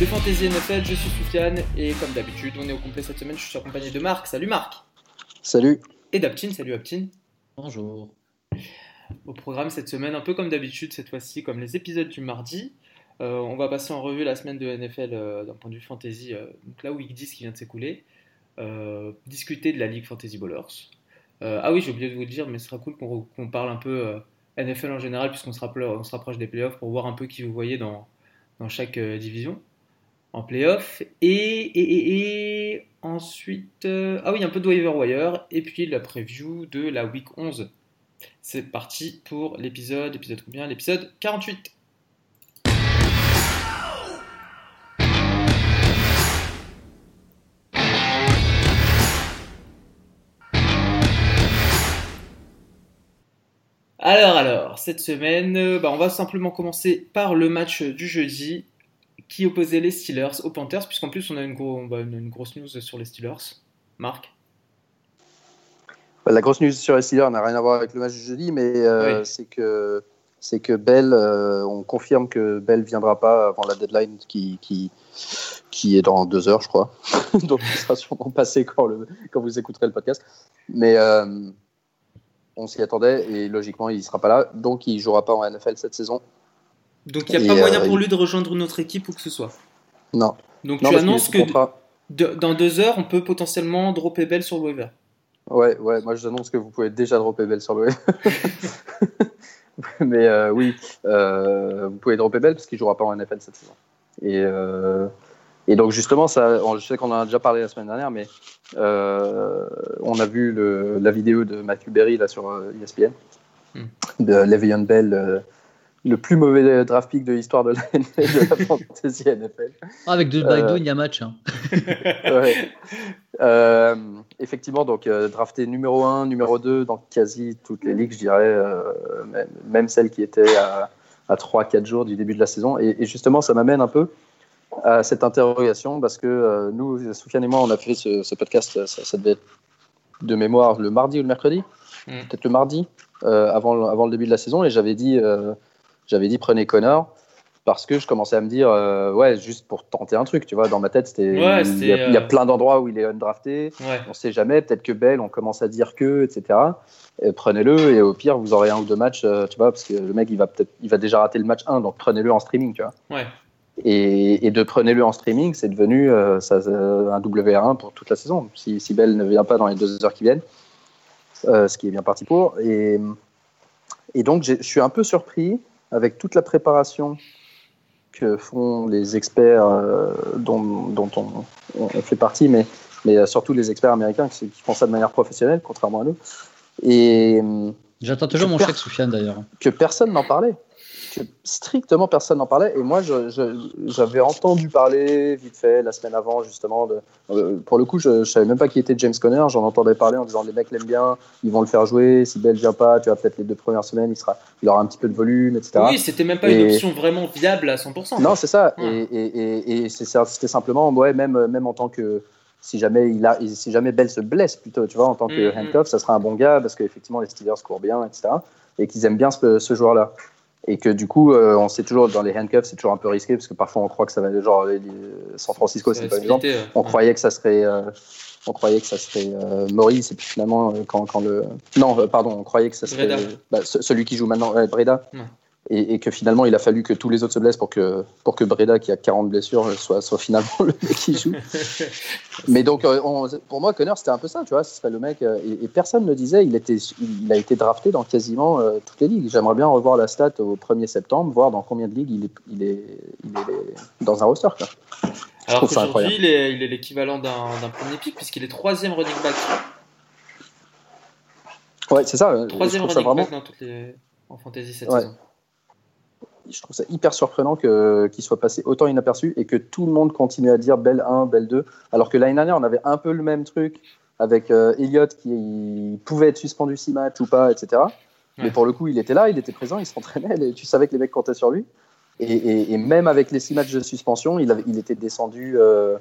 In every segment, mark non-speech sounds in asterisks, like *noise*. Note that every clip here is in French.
de Fantasy NFL. Je suis Soufiane et comme d'habitude, on est au complet cette semaine. Je suis accompagné de Marc. Salut Marc. Salut. Et d'Aptin. Salut Aptin. Bonjour. Au programme cette semaine, un peu comme d'habitude, cette fois-ci, comme les épisodes du mardi, euh, on va passer en revue la semaine de NFL euh, d'un point de vue fantasy, euh, donc là Week 10 qui vient de s'écouler, discuter de la Ligue Fantasy Ballers. ah oui, j'ai oublié de vous le dire, mais ce sera cool qu'on parle un peu NFL en général, puisqu'on se, rapproche des playoffs pour voir un peu qui vous voyez dans, dans chaque division en playoff. Et, ensuite, ah oui, un peu de waiver wire, et puis la preview de la week 11. C'est parti pour l'épisode, épisode combien? L'épisode 48. Alors, alors, cette semaine, euh, bah, on va simplement commencer par le match du jeudi qui opposait les Steelers aux Panthers, puisqu'en plus on a une, bah, une, grosse news sur les Steelers. Marc? La grosse news sur les Steelers n'a rien à voir avec le match du jeudi, mais euh, c'est que c'est que Bell, euh, on confirme que Bell viendra pas avant la deadline qui, qui, qui est dans deux heures, je crois. *laughs* Donc, il sera sûrement passé quand, le, quand vous écouterez le podcast. Mais on s'y attendait et logiquement il ne sera pas là, donc il ne jouera pas en NFL cette saison. Donc il n'y a pas moyen euh, pour lui de rejoindre notre équipe ou que ce soit Non. Donc tu annonces que dans deux heures on peut potentiellement dropper Bell sur le waiver Ouais, ouais, moi j'annonce que vous pouvez déjà dropper Bell sur le waiver. *laughs* Mais euh, oui, euh, vous pouvez dropper Bell parce qu'il ne jouera pas en NFL cette saison. Et et donc justement, ça, je sais qu'on en a déjà parlé la semaine dernière, mais on a vu le, la vidéo de Matthew Berry là, sur ESPN, e hmm. de Le'Veon Bell, le plus mauvais draft pick de l'histoire de la, *laughs* de la fantasy NFL. Ah, avec deux euh, il y a match. Hein. *laughs* ouais. effectivement, donc drafté numéro 1, numéro 2 dans quasi toutes les ligues, je dirais, même, même celles qui étaient à, à 3-4 jours du début de la saison. Et, et justement, ça m'amène un peu à cette interrogation parce que euh, nous, Soufiane et moi, on a fait ce, podcast, ça, devait être de mémoire le mardi ou le mercredi, mm. peut-être le mardi, euh, avant, avant le début de la saison, et j'avais dit, euh, j'avais dit prenez Connor parce que je commençais à me dire ouais juste pour tenter un truc tu vois dans ma tête c'était il, y a plein d'endroits où il est undrafté ouais. on sait jamais peut-être que Bell on commence à dire que etc prenez-le et au pire vous aurez un ou deux matchs tu vois parce que le mec il va peut-être il va déjà rater le match 1 donc prenez-le en streaming tu vois ouais. Et, de prenez-le en streaming, c'est devenu euh, ça, un WR1 pour toute la saison. Si, si, Bell ne vient pas dans les deux heures qui viennent, euh, ce qui est bien parti pour. Et, et donc, je suis un peu surpris avec toute la préparation que font les experts euh, dont, dont on, on, fait partie, mais, mais surtout les experts américains qui, qui, font ça de manière professionnelle, contrairement à nous. Et J'attends toujours mon chèque, Soufiane, d'ailleurs. Que personne n'en parlait strictement personne n'en parlait. Et moi, j'avais entendu parler vite fait la semaine avant, justement. De, euh, pour le coup, je ne savais même pas qui était James Conner. J'en entendais parler en disant les mecs l'aiment bien, ils vont le faire jouer. Si Bell vient pas, tu vois, peut-être les deux premières semaines, il, sera, il aura un petit peu de volume, etc. Oui, c'était même pas une option vraiment viable à 100%. Non, c'est ça. Et, et, et c'était simplement, ouais, même, même en tant que si jamais il a, si jamais Bell se blesse plutôt, tu vois, en tant que mm-hmm. handcuff, ça sera un bon gars parce qu'effectivement les Steelers courent bien, etc. Et qu'ils aiment bien ce, ce joueur-là et que du coup, euh, on sait toujours dans les handcuffs, c'est toujours un peu risqué parce que parfois on croit que ça va genre San Francisco, c'est pas exemple. On croyait que ça serait, euh, on croyait que ça serait euh, Maurice et puis finalement quand, quand le, non, pardon, on croyait que ça serait bah, celui qui joue maintenant, Breda et, que finalement il a fallu que tous les autres se blessent pour que, pour que Breda, qui a 40 blessures, soit, soit finalement *laughs* le mec qui joue. Mais donc, euh, pour moi, Connor, c'était un peu ça, tu vois, ce serait le mec. Euh, et, personne ne disait, il, était, il a été drafté dans quasiment euh, toutes les ligues. J'aimerais bien revoir la stat au 1er septembre, voir dans combien de ligues il est, il est, il est dans un roster. Quoi. Alors qu'aujourd'hui, il est l'équivalent d'un premier pick, puisqu'il est troisième running back. Ouais, c'est ça. Troisième running back dans toutes les... en fantasy cette saison je trouve ça hyper surprenant qu'il soit passé autant inaperçu et que tout le monde continue à dire Belle 1, Belle 2, alors que l'année dernière, on avait un peu le même truc avec euh, Elliott qui pouvait être suspendu 6 matchs ou pas, etc. Mais pour le coup, il était là, il était présent, il s'entraînait, tu savais que les mecs comptaient sur lui. Et, même avec les 6 matchs de suspension, il, avait, il était descendu. Euh,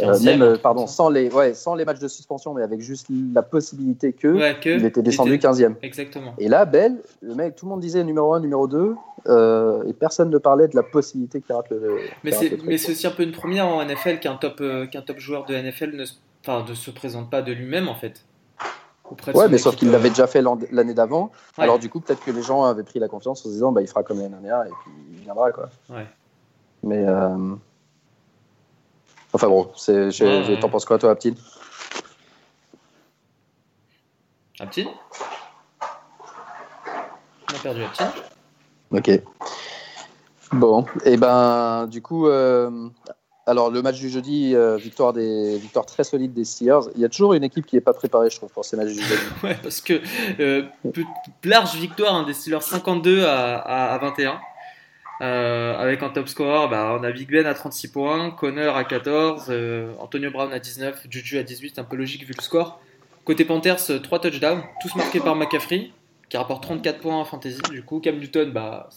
Euh, même, euh, pardon, sans les, ouais, sans les matchs de suspension, mais avec juste la possibilité que, Ouais, que il était descendu était- 15e. Exactement. Et là, Bell, le mec, tout le monde disait numéro 1, numéro 2, euh, et personne ne parlait de la possibilité qu'il rate le. Mais c'est le truc. mais c'est aussi un peu une première en NFL qu'un top, euh, qu'un top joueur de NFL ne, se- enfin, ne se présente pas de lui-même en fait. Ouais, mais sauf qu'il l'avait déjà fait l'an- l'année d'avant. ouais. Alors, du coup, peut-être que les gens avaient pris la confiance en se disant, bah, il fera comme l'année dernière, et puis il viendra, quoi. Ouais. Mais. Enfin bon, c'est- j'ai- Ouais, j'ai- ouais. t'en penses quoi, toi, Aptine petit On a perdu petit. Ok. Bon, et ben, du coup, euh, alors le match du jeudi, euh, victoire, des, victoire très solide des Steelers. Il y a toujours une équipe qui n'est pas préparée, je trouve, pour ces matchs du jeudi. *laughs* Ouais, parce que euh, large victoire hein, des Steelers 52 à, à, à 21. Euh, avec un top score, bah, on a Big Ben à 36 points, Connor à 14, euh, Antonio Brown à 19, Juju à 18, un peu logique vu le score. Côté Panthers, 3 touchdowns, tous marqués par McCaffrey, qui rapporte 34 points en fantasy. Du coup, Cam Newton, bah,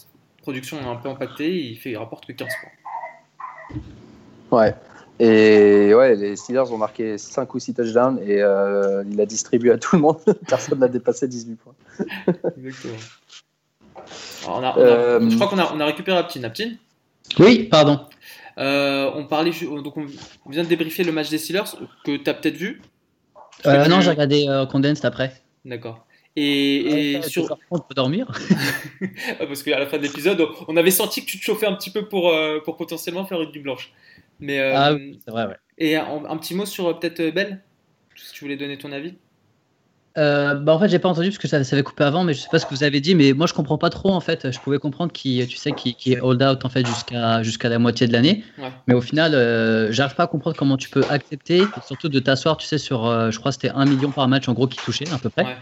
production est un peu impactée, il, fait, il rapporte que 15 points. Ouais. Et ouais, les Steelers ont marqué 5 ou 6 touchdowns et euh, il a distribué à tout le monde. *laughs* Personne n'a dépassé 18 points. Exactement. On a- on a- Euh, Je crois qu'on a, on a récupéré Aptin. Aptin Oui, pardon. Euh, on parlait donc on vient de débriefer le match des Steelers que tu as peut-être vu. Euh, non, j'ai regardé euh, Condensed après. D'accord. Et, et *laughs* *laughs* Ouais, sur on peut dormir. Parce qu'à la fin de l'épisode, on avait senti que tu te chauffais un petit peu pour euh, pour potentiellement faire une nuit blanche. Mais Ah oui, c'est vrai, ouais. et un, un petit mot sur peut-être Belle, si tu voulais donner ton avis. Euh, bah en fait j'ai pas entendu parce que ça, ça avait coupé avant mais je sais pas ce que vous avez dit mais moi je comprends pas trop en fait. Je pouvais comprendre qui tu sais qui, qui est hold out en fait jusqu'à jusqu'à la moitié de l'année. Ouais. mais au final euh, j'arrive pas à comprendre comment tu peux accepter surtout de t'asseoir tu sais sur euh, je crois c'était 1 million par match en gros qui touchait à peu près. Ouais.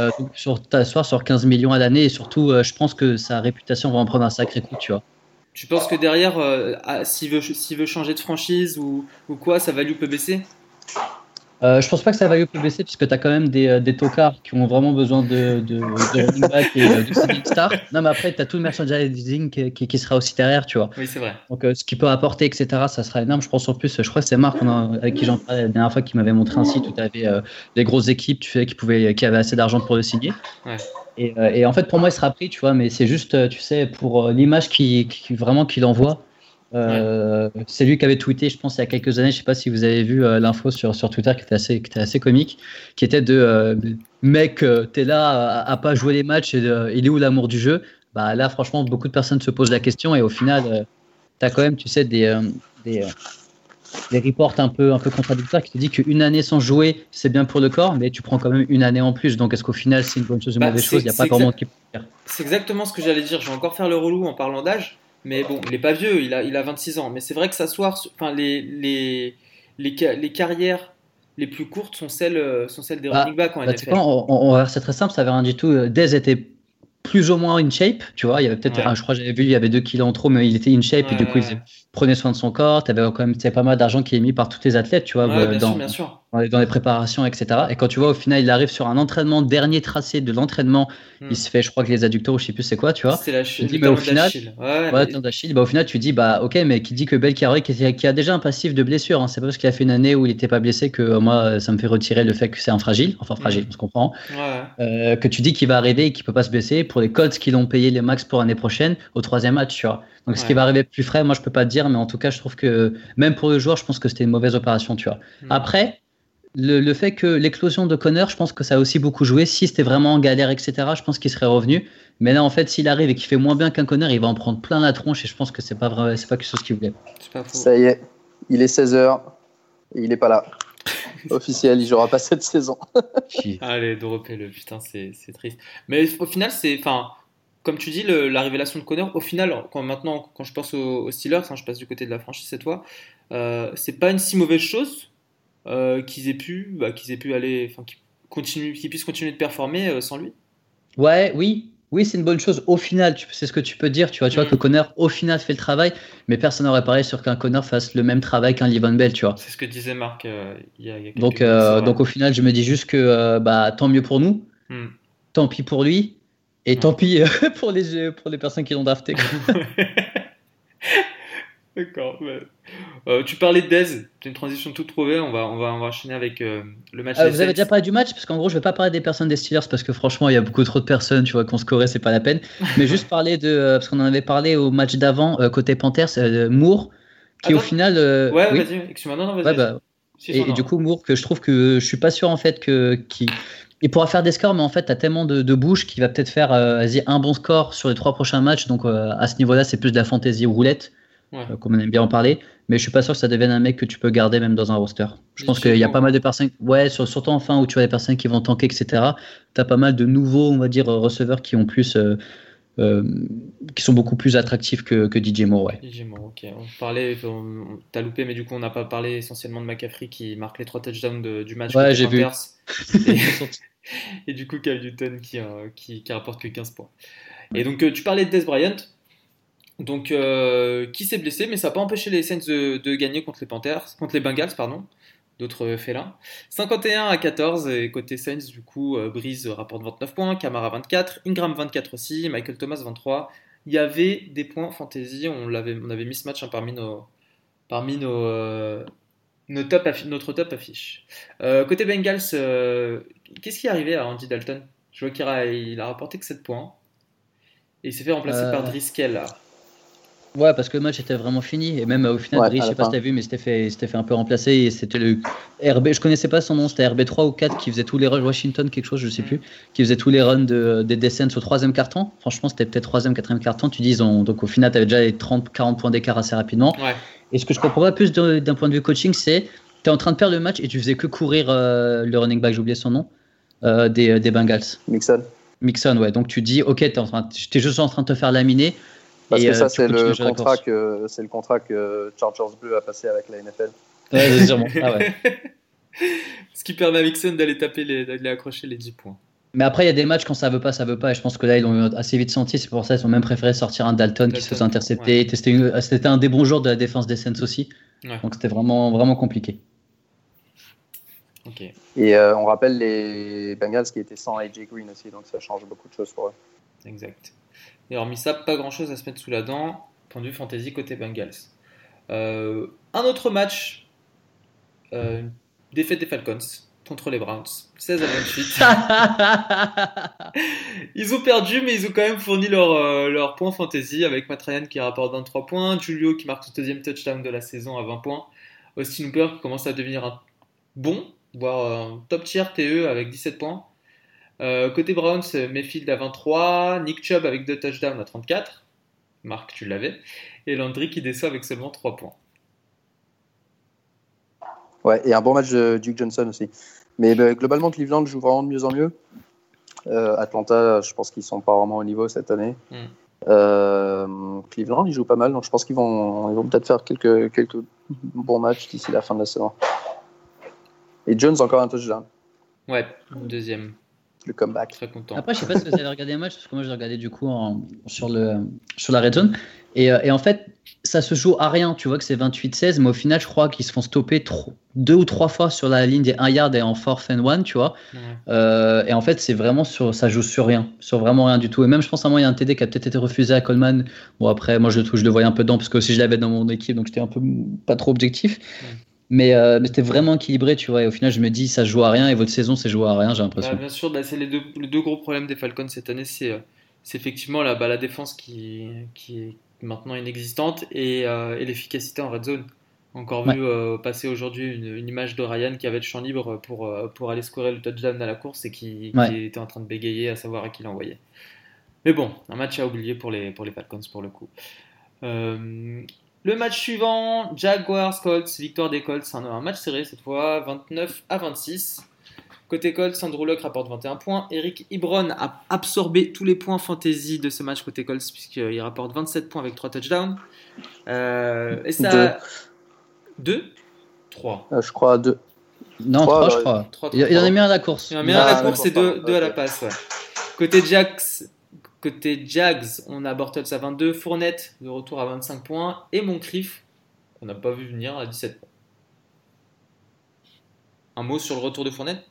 Euh, donc sur t'asseoir sur 15 millions à l'année et surtout je pense que sa réputation va en prendre un sacré coup tu vois. Tu penses que derrière, s'il veut s'il veut changer de franchise ou, ou quoi, sa value peut baisser? Euh, je pense pas que ça va peut baisser puisque tu as quand même des, euh, des tocards qui ont vraiment besoin de, de, de running back et euh, de seeding star. Non, mais après, tu as tout le merchandising qui, qui, qui sera aussi derrière, tu vois. Oui, c'est vrai. Donc, euh, ce qu'il peut apporter, etc., ça sera énorme. Je pense en plus, je crois que c'est Marc a- avec qui j'en parlais la dernière fois qui m'avait montré un site où tu avais euh, des grosses équipes tu sais, qui, pouvaient, qui avaient assez d'argent pour le signer. Ouais. Et, et en fait, pour moi, il sera pris, tu vois, mais c'est juste, tu sais, pour l'image qui, qui vraiment qu'il envoie. Euh, C'est lui qui avait tweeté, je pense, il y a quelques années, je sais pas si vous avez vu euh, l'info sur, sur Twitter qui était assez, qui était assez comique, qui était de euh, mec, euh, t'es là à, à pas jouer les matchs, et, il est où l'amour du jeu? Bah là, franchement, beaucoup de personnes se posent la question et au final, t'as quand même, tu sais, des, des, des reports un peu, un peu contradictoires qui te disent qu'une année sans jouer, c'est bien pour le corps, mais tu prends quand même une année en plus. Donc est-ce qu'au final, c'est une bonne chose ou une Bah, mauvaise chose? Il n'y a pas grand monde qui peut faire. C'est exactement ce que j'allais dire. Je vais encore faire le relou en parlant d'âge. Mais bon, il est pas vieux, il a, il a 26 ans. Mais c'est vrai que s'asseoir, enfin, les, les, les, les carrières les plus courtes sont celles, euh, sont celles des Bah, running backs en Bah, NFL. quoi, on, on- c'est très simple, ça veut rien du tout. Euh, Dez était plus ou moins in shape, tu vois. Il y avait peut-être, Ouais. ah, je crois, que j'avais vu, il y avait 2 kilos en trop, mais il était in shape et du coup, ouais, il prenait soin de son corps. Tu avais quand même pas mal d'argent qui est mis par tous les athlètes, tu vois, euh, bien sûr, bien sûr. Dans les, dans les préparations, etc. Et quand tu vois, au final, il arrive sur un entraînement, dernier tracé de l'entraînement, Hmm. il se fait, je crois que les adducteurs, ou je sais plus c'est quoi, tu vois. C'est la chine. dis, mais au final- Ouais, Ouais, bah, au final, tu dis, bah, ok, mais qui dit que Belcarré, qui, qui a déjà un passif de blessure, hein, c'est pas parce qu'il a fait une année où il n'était pas blessé que euh, moi, ça me fait retirer le fait que c'est un fragile, enfin fragile, on se comprend, ouais. euh, que tu dis qu'il va arriver et qu'il peut pas se blesser pour les Colts qui l'ont payé les max pour l'année prochaine au troisième match, tu vois. Donc ce qui va arriver plus frais, moi je peux pas te dire, mais en tout cas, je trouve que même pour le joueur, je pense que c'était une mauvaise opération, tu vois. Hmm. Après, le, le fait que l'éclosion de Connor, je pense que ça a aussi beaucoup joué. Si c'était vraiment en galère, etc., je pense qu'il serait revenu. Mais là, en fait, s'il arrive et qu'il fait moins bien qu'un Connor, il va en prendre plein la tronche et je pense que c'est pas vrai, c'est pas quelque chose qu'il voulait. C'est pas faux. Ça y est, il est 16h et il n'est pas là. *laughs* Officiel, il jouera pas cette saison. *laughs* Allez, dropez-le, putain, c'est c'est triste. Mais au final, c'est. Enfin, comme tu dis, le- la révélation de Connor, au final, quand, maintenant, quand je pense aux, aux Steelers, hein, je passe du côté de la franchise cette fois, euh, c'est pas une si mauvaise chose euh, qu'ils aient pu, bah, qu'ils aient pu aller. Enfin, qu'ils puissent continuer de performer euh, sans lui. Ouais, oui, oui, c'est une bonne chose. Au final, c'est ce que tu peux dire. Tu vois, tu vois Mm. que Connor, au final, fait le travail, mais personne n'aurait parlé sur qu'un Connor fasse le même travail qu'un Livon Bell, tu vois. C'est ce que disait Marc euh, il y a, y a quelques Donc, euh, donc au final, je me dis juste que euh, bah, tant mieux pour nous, Hmm. tant pis pour lui, et Mm. tant pis euh, *laughs* pour les, pour les personnes qui l'ont drafté. *laughs* D'accord. Euh, tu parlais de Dez, c'est une transition toute trouvée. On va, on va, on va enchaîner avec euh, le match. Euh, vous avez déjà parlé du match? Parce qu'en gros, je vais pas parler des personnes des Steelers parce que franchement, il y a beaucoup trop de personnes, tu vois, qu'on scorait, c'est pas la peine. *laughs* Mais juste parler de parce qu'on en avait parlé au match d'avant côté Panthers, Moore, qui au final. ouais, vas-y. Excuse-moi, non, non, vas-y. Bah, et, du coup, Moore, que je trouve que je suis pas sûr en fait que qui il pourra faire des scores, mais en fait, tu as tellement de, de bouche qu'il va peut-être faire un bon score sur les trois prochains matchs. Donc, à ce niveau-là, c'est plus de la fantaisie roulette. Euh, comme on aime bien en parler. Mais je suis pas sûr que ça devienne un mec que tu peux garder même dans un roster. Je pense qu'il y a pas mal de personnes, ouais, surtout en fin où tu as des personnes qui vont tanker, etc. Tu as pas mal de nouveaux, on va dire, receveurs qui ont plus. Euh, euh, qui sont beaucoup plus attractifs que, que DJ Moore. Ouais. DJ Moore, ok. On parlait, t'as loupé, mais du coup, on n'a pas parlé essentiellement de McCaffrey qui marque les trois touchdowns du match. Ouais, j'ai vu. *laughs* *laughs* Et, du coup, Cal Newton qui, qui, qui, rapporte que 15 points. Et donc, tu parlais de Des Bryant. Donc, euh, qui s'est blessé, mais ça n'a pas empêché les Saints de, gagner contre les Panthers, contre les Bengals, pardon, d'autres félins. 51 à 14, et côté Saints, du coup, euh, Breeze rapporte 29 points, Camara 24, Ingram 24 aussi, Michael Thomas 23. Il y avait des points fantasy, on, l'avait, on avait mis ce match hein, parmi nos, parmi nos, euh, nos top notre top affiche. côté Bengals, qu'est-ce qui est arrivé à Andy Dalton? Je vois qu'il a, il a rapporté que 7 points. Et il s'est fait remplacer par Driscoll là. Ouais, parce que le match était vraiment fini. Et même au final, je sais pas si t'as vu, mais c'était fait, fait un peu remplacer. Et c'était le RB, je connaissais pas son nom, c'était RB3 ou 4 qui faisait tous les runs, Washington, quelque chose, je sais mm. plus, qui faisait tous les runs de, des descents au troisième carton. Franchement, c'était peut-être troisième, quatrième carton. Tu dis, donc au final, tu avais déjà les 30, 40 points d'écart assez rapidement. Et ce que je comprends pas plus d'un point de vue coaching, c'est tu es en train de perdre le match et tu faisais que courir euh, le running back, j'ai oublié son nom, euh, des, des Bengals. Mixon. Mixon, ouais. Donc tu dis, ok, tu es juste en train de te faire laminer. Parce que ça, euh, c'est le, contrat que, c'est le contrat que Chargers Bleu a passé avec la NFL. Ouais, sûrement. Ah ouais. *laughs* Ce qui permet à Mixon d'aller taper, les, d'aller accrocher les 10 points. Mais après, il y a des matchs quand ça veut pas, ça veut pas. Et je pense que là, ils l'ont assez vite senti. C'est pour ça qu'ils ont même préféré sortir un Dalton, qui se faisait intercepter. C'était un des bons jours de la défense des Saints aussi. Donc c'était vraiment, vraiment compliqué. Et euh, on rappelle les Bengals qui étaient sans AJ Green aussi, donc ça change beaucoup de choses pour eux. Exact. Et hormis ça, pas grand chose à se mettre sous la dent, point de vue fantasy côté Bengals. Euh, un autre match, euh, défaite des Falcons contre les Browns, 16 à 28. *laughs* ils ont perdu, mais ils ont quand même fourni leur, euh, leur point fantasy avec Matt Ryan qui rapporte 23 points, Julio qui marque son deuxième touchdown de la saison à 20 points, Austin Hooper qui commence à devenir un bon, voire un top tier TE avec 17 points. Euh, côté Browns, Mayfield à 23, Nick Chubb avec deux touchdowns à 34. Marc, tu l'avais. Et Landry qui descend avec seulement 3 points. Ouais, et un bon match de Duke Johnson aussi. Mais bah, globalement, Cleveland joue vraiment de mieux en mieux. Euh, Atlanta, je pense qu'ils sont pas vraiment au niveau cette année. Hmm. Euh, Cleveland, ils jouent pas mal, donc je pense qu'ils vont, ils vont peut-être faire quelques, quelques bons matchs d'ici la fin de la saison. Et Jones, encore un touchdown. Ouais, deuxième le comeback. Très content. Après, je sais pas si vous avez regardé le match, parce que moi, je regardé du coup sur, le, sur la Red Zone. Et, euh, et, en fait, ça se joue à rien. Tu vois que c'est 28-16, mais au final, je crois qu'ils se font stopper trop, deux ou trois fois sur la ligne des 1 yard et en fourth and one, tu vois. Euh, et en fait, c'est vraiment sur, ça joue sur rien, sur vraiment rien du tout. Et même, je pense à moi, il y a un TD qui a peut-être été refusé à Coleman. Bon, après, moi, je, je le voyais un peu dedans, parce que aussi, je l'avais dans mon équipe, donc j'étais un peu pas trop objectif. Euh, mais, c'était vraiment équilibré, tu vois. Et au final, je me dis, ça joue à rien et votre saison, c'est joué à rien, j'ai l'impression. Bah, bien sûr, bah, c'est les deux, les deux, gros problèmes des Falcons cette année, c'est euh, effectivement la, bah, la défense qui, qui est maintenant inexistante et, euh, et l'efficacité en red zone. Encore vu passer aujourd'hui une, image de Ryan qui avait le champ libre pour, pour aller scorer le touchdown à la course et qui, qui était en train de bégayer à savoir à qui l'envoyer. Mais bon, un match à oublier pour les, pour les Falcons pour le coup. Le match suivant, Jaguars Colts, victoire des Colts, un, un match serré cette fois, 29 à 26. Côté Colts, Andrew Luck rapporte 21 points. Eric Ibron a absorbé tous les points fantasy de ce match côté Colts, puisqu'il rapporte 27 points avec 3 touchdowns. Euh, et ça. 2 3 euh, Je crois 2. Non, 3, je crois. il, en a mis un à la course. Il en a mis un à la course et 2 à la passe. Côté Jacks, Côté Jags, on a Bortles à 22, Fournette de retour à 25 points et Moncrief, qu'on n'a pas vu venir, à 17 points. Un mot sur le retour de Fournette?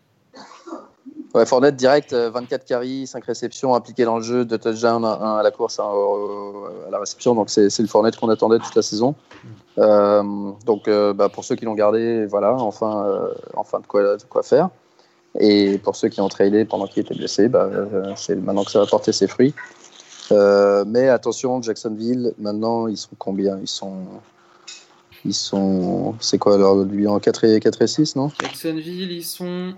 Ouais, Fournette direct, 24 carries, 5 réceptions impliquées dans le jeu, 2 touchdowns, 1 à la course, 1 à la réception. Donc c'est le Fournette qu'on attendait toute la saison. Euh, donc bah, pour ceux qui l'ont gardé, voilà, enfin, de quoi faire. Et pour ceux qui ont tradé pendant qu'il était blessé, bah, c'est maintenant que ça va porter ses fruits. mais attention, Jacksonville, maintenant, ils sont combien? Ils sont ils sont. C'est quoi lui en 4 et, 4 et 6, non? Jacksonville, ils sont.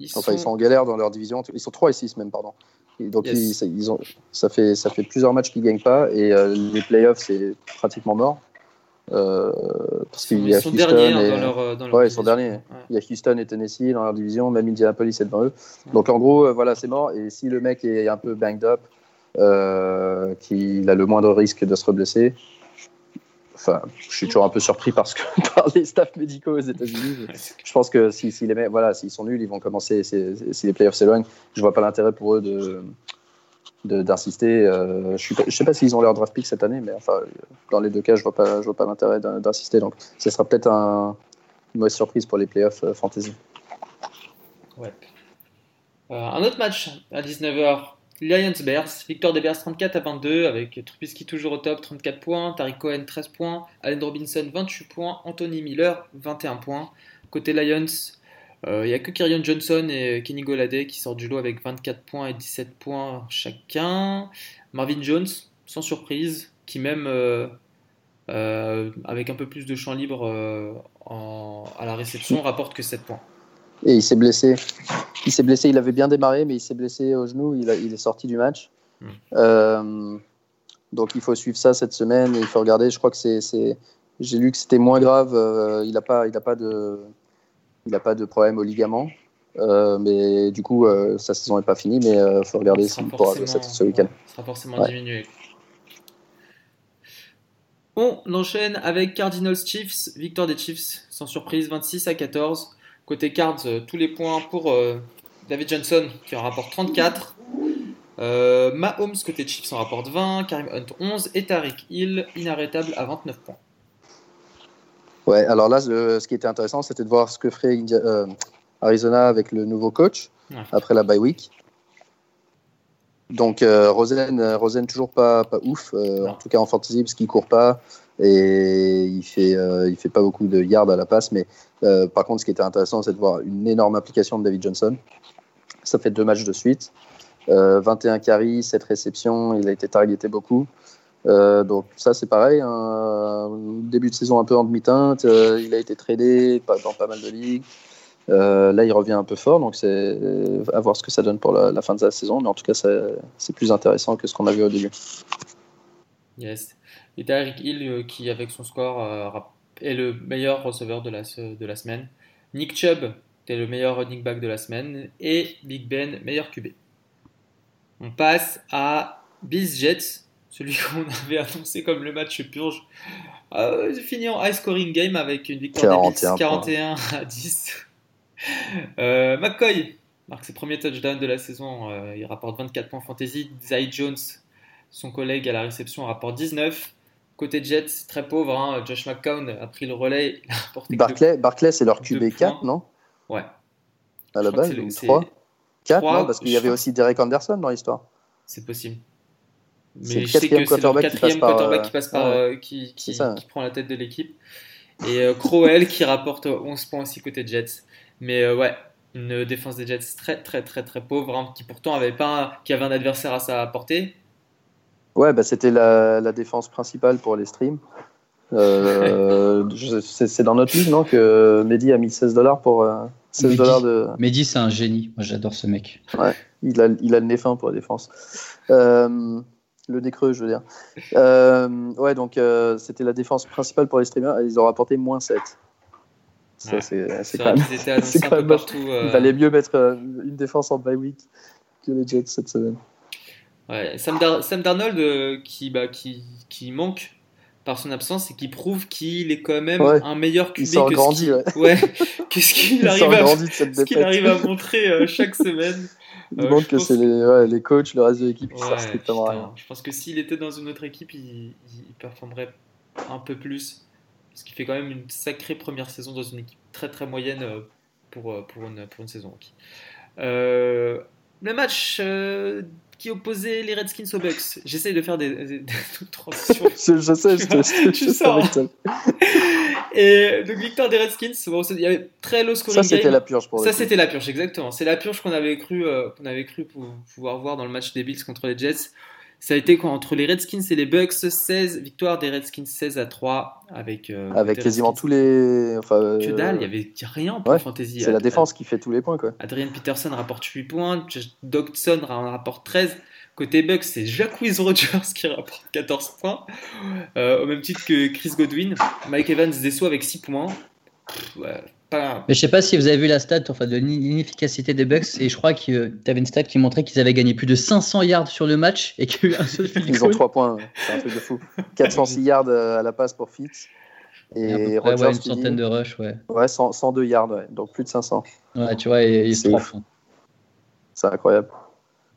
Ils enfin, sont... ils sont en galère dans leur division. Ils sont 3 et 6 même, pardon. donc ils, ont, ça, fait, ça fait plusieurs matchs qu'ils ne gagnent pas et euh, les playoffs, c'est pratiquement mort. Euh, parce qu'il y a Houston derniers, hein, et... dans leur, euh, dans leur ouais, ils sont derniers. Ouais. Il y a Houston et Tennessee dans leur division, même Indianapolis est devant eux. Donc en gros, voilà, c'est mort. Et si le mec est un peu banged up, euh, qu'il a le moindre risque de se reblesser. Enfin, je suis toujours un peu surpris parce que, *laughs* par les staffs médicaux aux États-Unis. Je pense que si, si les voilà, s'ils sont nuls, ils vont commencer. Si, si les playoffs s'éloignent, je vois pas l'intérêt pour eux de d'insister. Euh, je ne sais pas s'ils ont leur draft pick cette année, mais enfin, dans les deux cas, je vois pas, vois pas l'intérêt d'insister. Donc, ce sera peut-être un, une mauvaise surprise pour les playoffs euh, fantasy. Ouais. Euh, un autre match à 19h. Lions-Bears, victoire des Bears 34 à 22 avec Trubisky toujours au top, 34 points, Tariq Cohen 13 points, Allen Robinson 28 points, Anthony Miller 21 points. Côté Lions, il n'y a que Kyrion Johnson et Kenny Goladay qui sortent du lot avec 24 points et 17 points chacun. Marvin Jones, sans surprise, qui même euh, euh, avec un peu plus de champ libre à la réception rapporte que 7 points et il s'est blessé. Il s'est blessé, il avait bien démarré, mais il s'est blessé au genou, il, il, est sorti du match. Hmm. Euh, donc il faut suivre ça cette semaine, il faut regarder. Je crois que c'est. J'ai lu que c'était moins grave, euh, il n'a pas, il a pas, de, il a pas de problème au ligament. Euh, mais du coup, sa saison n'est pas finie, mais il faut regarder s'il pourra jouer ce week-end. Ça sera forcément diminué. On enchaîne avec Cardinals Chiefs, victoire des Chiefs, sans surprise, 26 à 14. Côté cards, euh, tous les points pour euh, David Johnson qui en rapporte 34. Euh, Mahomes côté Chiefs en rapporte 20, Karim Hunt 11 et Tariq Hill inarrêtable à 29 points. Ouais, alors là, ce qui était intéressant, c'était de voir ce que ferait Arizona avec le nouveau coach après la bye week. Donc Rosen, Rosen toujours pas, pas ouf, en tout cas en fantasy parce qu'il court pas et il fait, il fait pas beaucoup de yards à la passe, mais euh, par contre, ce qui était intéressant, c'est de voir une énorme application de David Johnson. Ça fait deux matchs de suite. 21 carries, 7 réceptions, il a été targeté beaucoup. Euh, donc ça c'est pareil, hein. début de saison un peu en demi-teinte, euh, il a été tradé dans pas mal de ligues. là il revient un peu fort, donc c'est à voir ce que ça donne pour la, fin de la saison, mais en tout cas c'est plus intéressant que ce qu'on a vu au début. Yes. Et Eric Hill qui avec son score est le meilleur receveur de la, de la semaine. Nick Chubb est le meilleur running back de la semaine. Et Big Ben, meilleur QB. On passe à Biz Jets, celui *laughs* qu'on avait annoncé comme le match purge. Euh, fini en high scoring game avec une victoire des Bills 41 à 10. *laughs* Euh, McCoy marque ses premiers touchdowns de la saison. Euh, il rapporte 24 points fantasy. Zay Jones, son collègue à la réception, rapporte 19. Côté Jets, très pauvre. Hein. Josh McCown a pris le relais. Barclay, Barclay c'est leur QB4, non? Ouais. À la base, 3 4, non? Parce qu'il y avait aussi Derek Anderson dans l'histoire. C'est possible. Mais je sais que c'est le quatrième quarterback qui passe par, euh, qui, qui, qui, prend la tête de l'équipe. Et euh, Crowell qui rapporte 11 points aussi côté Jets. Mais euh, ouais, une défense des Jets très très très très pauvre, hein, qui pourtant avait pas, qui avait un adversaire à sa portée, Ouais, bah, c'était la, la, défense principale pour les streams. Euh, *laughs* c'est dans notre ligue, non, que Mehdi a mis 16 dollars pour 16 euh, dollars de. Mehdi, c'est un génie. Moi, j'adore ce mec. Ouais, il a, il a le nez fin pour la défense. Euh, le nez creux, je veux dire. Euh, ouais, donc c'était la défense principale pour les streamers. Et ils ont rapporté moins 7. Ça, c'est quand même. *laughs* quand même partout, Il valait mieux mettre une défense en bye week que les Jets cette semaine. Ouais, Sam, Sam Darnold euh, qui, bah, qui, qui manque par son absence et qui prouve qu'il est quand même un meilleur QB *laughs* que ce ouais. ce qu'il arrive, à... arrive à montrer euh, chaque semaine. *laughs* Il euh, manque que c'est les, les, coachs, le reste de l'équipe qui ouais, strictement rien. Je pense que s'il était dans une autre équipe, il, il, performerait un peu plus. Parce qu'il fait quand même une sacrée première saison dans une équipe très très moyenne pour, pour, une, pour une saison. Euh, le match euh, qui opposait les Redskins aux Bucks. J'essaye de faire des, des, des *laughs* transitions. *laughs* je, je, sais, je, je, tu sors. *laughs* Et donc victoire des Redskins. Bon, il y avait très low scoring. Ça c'était la purge pour Ça c'était la purge, exactement. C'est la purge qu'on avait cru, euh, qu'on avait cru pouvoir voir dans le match des Bills contre les Jets. Ça a été quoi entre les Redskins et les Bucks 16 victoire des Redskins 16 à 3 avec euh, avec quasiment tous les enfin que dalle, il y avait rien pour ouais, fantasy. C'est la défense qui fait tous les points quoi. Adrian Peterson rapporte 8 points, Dodson rapporte 13. Côté Bucks, c'est Jacqueline Rogers qui rapporte 14 points, euh, au même titre que Chris Godwin. Mike Evans déçoit avec 6 points. Pff, ouais, pas... Mais je sais pas si vous avez vu la stat enfin, de l'inefficacité des Bucks, et je crois que tu avais une stat qui montrait qu'ils avaient gagné plus de 500 yards sur le match et qu'il y a eu un seul field Ils ont 3 points, c'est un truc de fou. 406 yards à la passe pour Fitz. Et, près, Rogers, ouais, une centaine dit... de rushs, ouais. Ouais, 100, 102 yards, ouais. donc plus de 500. Ouais, tu vois, et, et 3 points. C'est incroyable.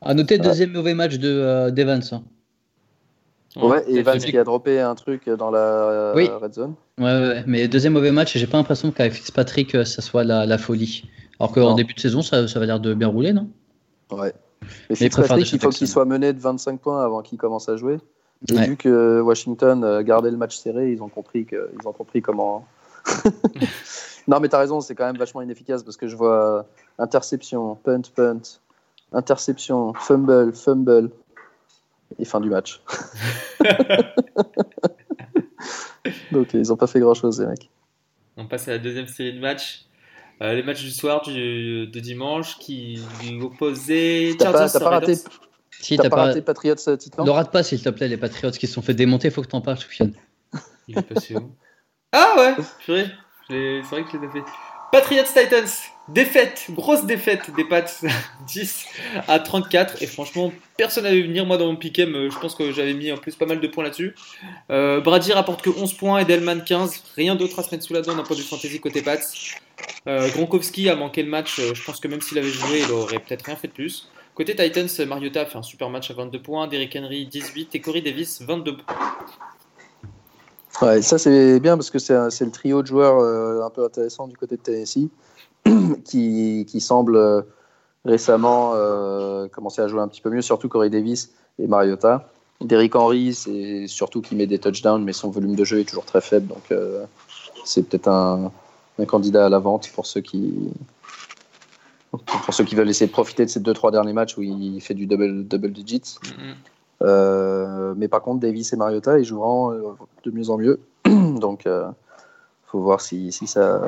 À noter le deuxième mauvais match de euh, d'Evans. Hein. Ouais, et Evans qui a droppé un truc dans la euh, oui. red zone. Ouais, ouais, mais deuxième mauvais match, j'ai pas l'impression qu'avec Fitzpatrick, euh, ça soit la, la folie. Alors qu'en début de saison, ça, ça va l'air de bien rouler, non? Ouais. Mais Fitzpatrick, il faut qu'il soit mené de 25 points avant qu'il commence à jouer. Et Ouais. vu que Washington gardait le match serré, ils ont compris, que, ils ont compris comment. *laughs* *laughs* non, mais t'as raison, c'est quand même vachement inefficace parce que je vois interception, punt, punt, interception, fumble, fumble et fin du match. *laughs* Donc ils n'ont pas fait grand chose, les mecs. On passe à la deuxième série de matchs. Euh, les matchs du soir du, de dimanche qui opposaient T'as pas, pas raté, Si t'as pas pas. raté Patriots euh, Titans Ne rate pas, s'il te plaît, les Patriots qui se sont fait démonter, faut que t'en parles, Soufiane. Il est passé où? Ah ouais, purée. C'est vrai que je l'ai fait. Patriots Titans, défaite, grosse défaite des Pats *laughs* 10 à 34. Et franchement, personne n'avait venir. Moi, dans mon pick'em, euh, je pense que j'avais mis en plus pas mal de points là-dessus. Euh, Brady rapporte que 11 points, Edelman 15. Rien d'autre à se mettre sous la dent d'un point de fantasy côté Pats. Euh, Gronkowski a manqué le match. Je pense que même s'il avait joué, il aurait peut-être rien fait de plus. Côté Titans, Mariota a fait un super match à 22 points, Derrick Henry 18 et Corey Davis 22 points. Ouais, ça c'est bien parce que c'est le trio de joueurs euh, un peu intéressant du côté de Tennessee *clears throat* qui, qui semble euh, récemment euh, commencer à jouer un petit peu mieux, surtout Corey Davis et Mariota. Derrick Henry, c'est surtout qu'il met des touchdowns, mais son volume de jeu est toujours très faible, donc c'est peut-être un, un candidat à la vente pour ceux qui pour ceux qui veulent essayer de profiter de ces deux trois derniers matchs où il fait du double double digits. Mhm. Euh, mais par contre, Davis et Mariota, ils joueront euh, de mieux en mieux. *clears throat* Donc, il faut voir si, si ça.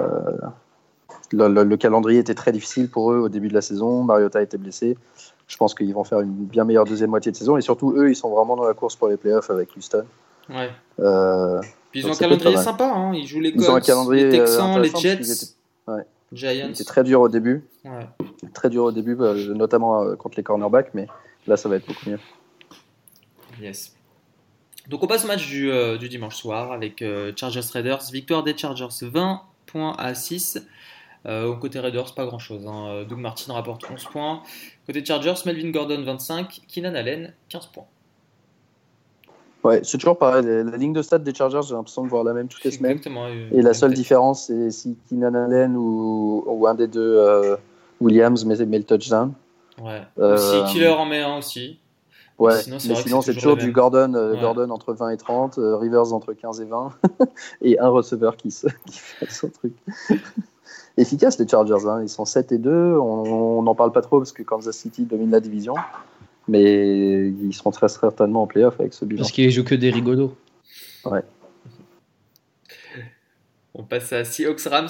Le, le- le calendrier était très difficile pour eux au début de la saison. Mariota était blessé. Je pense qu'ils vont faire une bien meilleure deuxième moitié de saison. Et surtout, eux, ils sont vraiment dans la course pour les playoffs avec Houston. Ouais. Euh, Puis ils Donc ont un calendrier sympa, hein. ils jouent les Ils Colts, les euh, Texans, les Jets, qu'ils étaient- ouais. Giants. c'était très dur au début. Ouais. Très dur au début, euh, notamment euh, contre les cornerbacks. Mais là, ça va être beaucoup mieux. Yes. Donc on passe au match du, euh, du dimanche soir avec euh, Chargers Raiders. Victoire des Chargers 20 points à 6. Euh, au côté Raiders, pas grand chose. Doug Martin rapporte 11 points. Côté Chargers, Melvin Gordon 25, Keenan Allen 15 points. Ouais, c'est toujours pareil. La, la ligne de stade des Chargers, j'ai l'impression de voir la même toutes les semaines. Exactement. Et la seule différence, c'est si Keenan Allen ou, ou un des deux Williams met, met le touchdown. Ouais. Aussi, Killer en met un aussi. Ouais, Sinon, c'est mais sinon c'est c'est toujours toujours du. Gordon, euh, Ouais. Gordon entre 20 et 30, euh, Rivers entre 15 et 20, *laughs* et un receveur qui, se, *laughs* qui fait son truc. *laughs* Efficace les Chargers, hein. ils sont 7 et 2, on n'en parle pas trop parce que Kansas City domine la division, mais ils seront très certainement en playoff avec ce bilan. Parce qu'il joue que des rigolos. On passe à Seahawks Rams.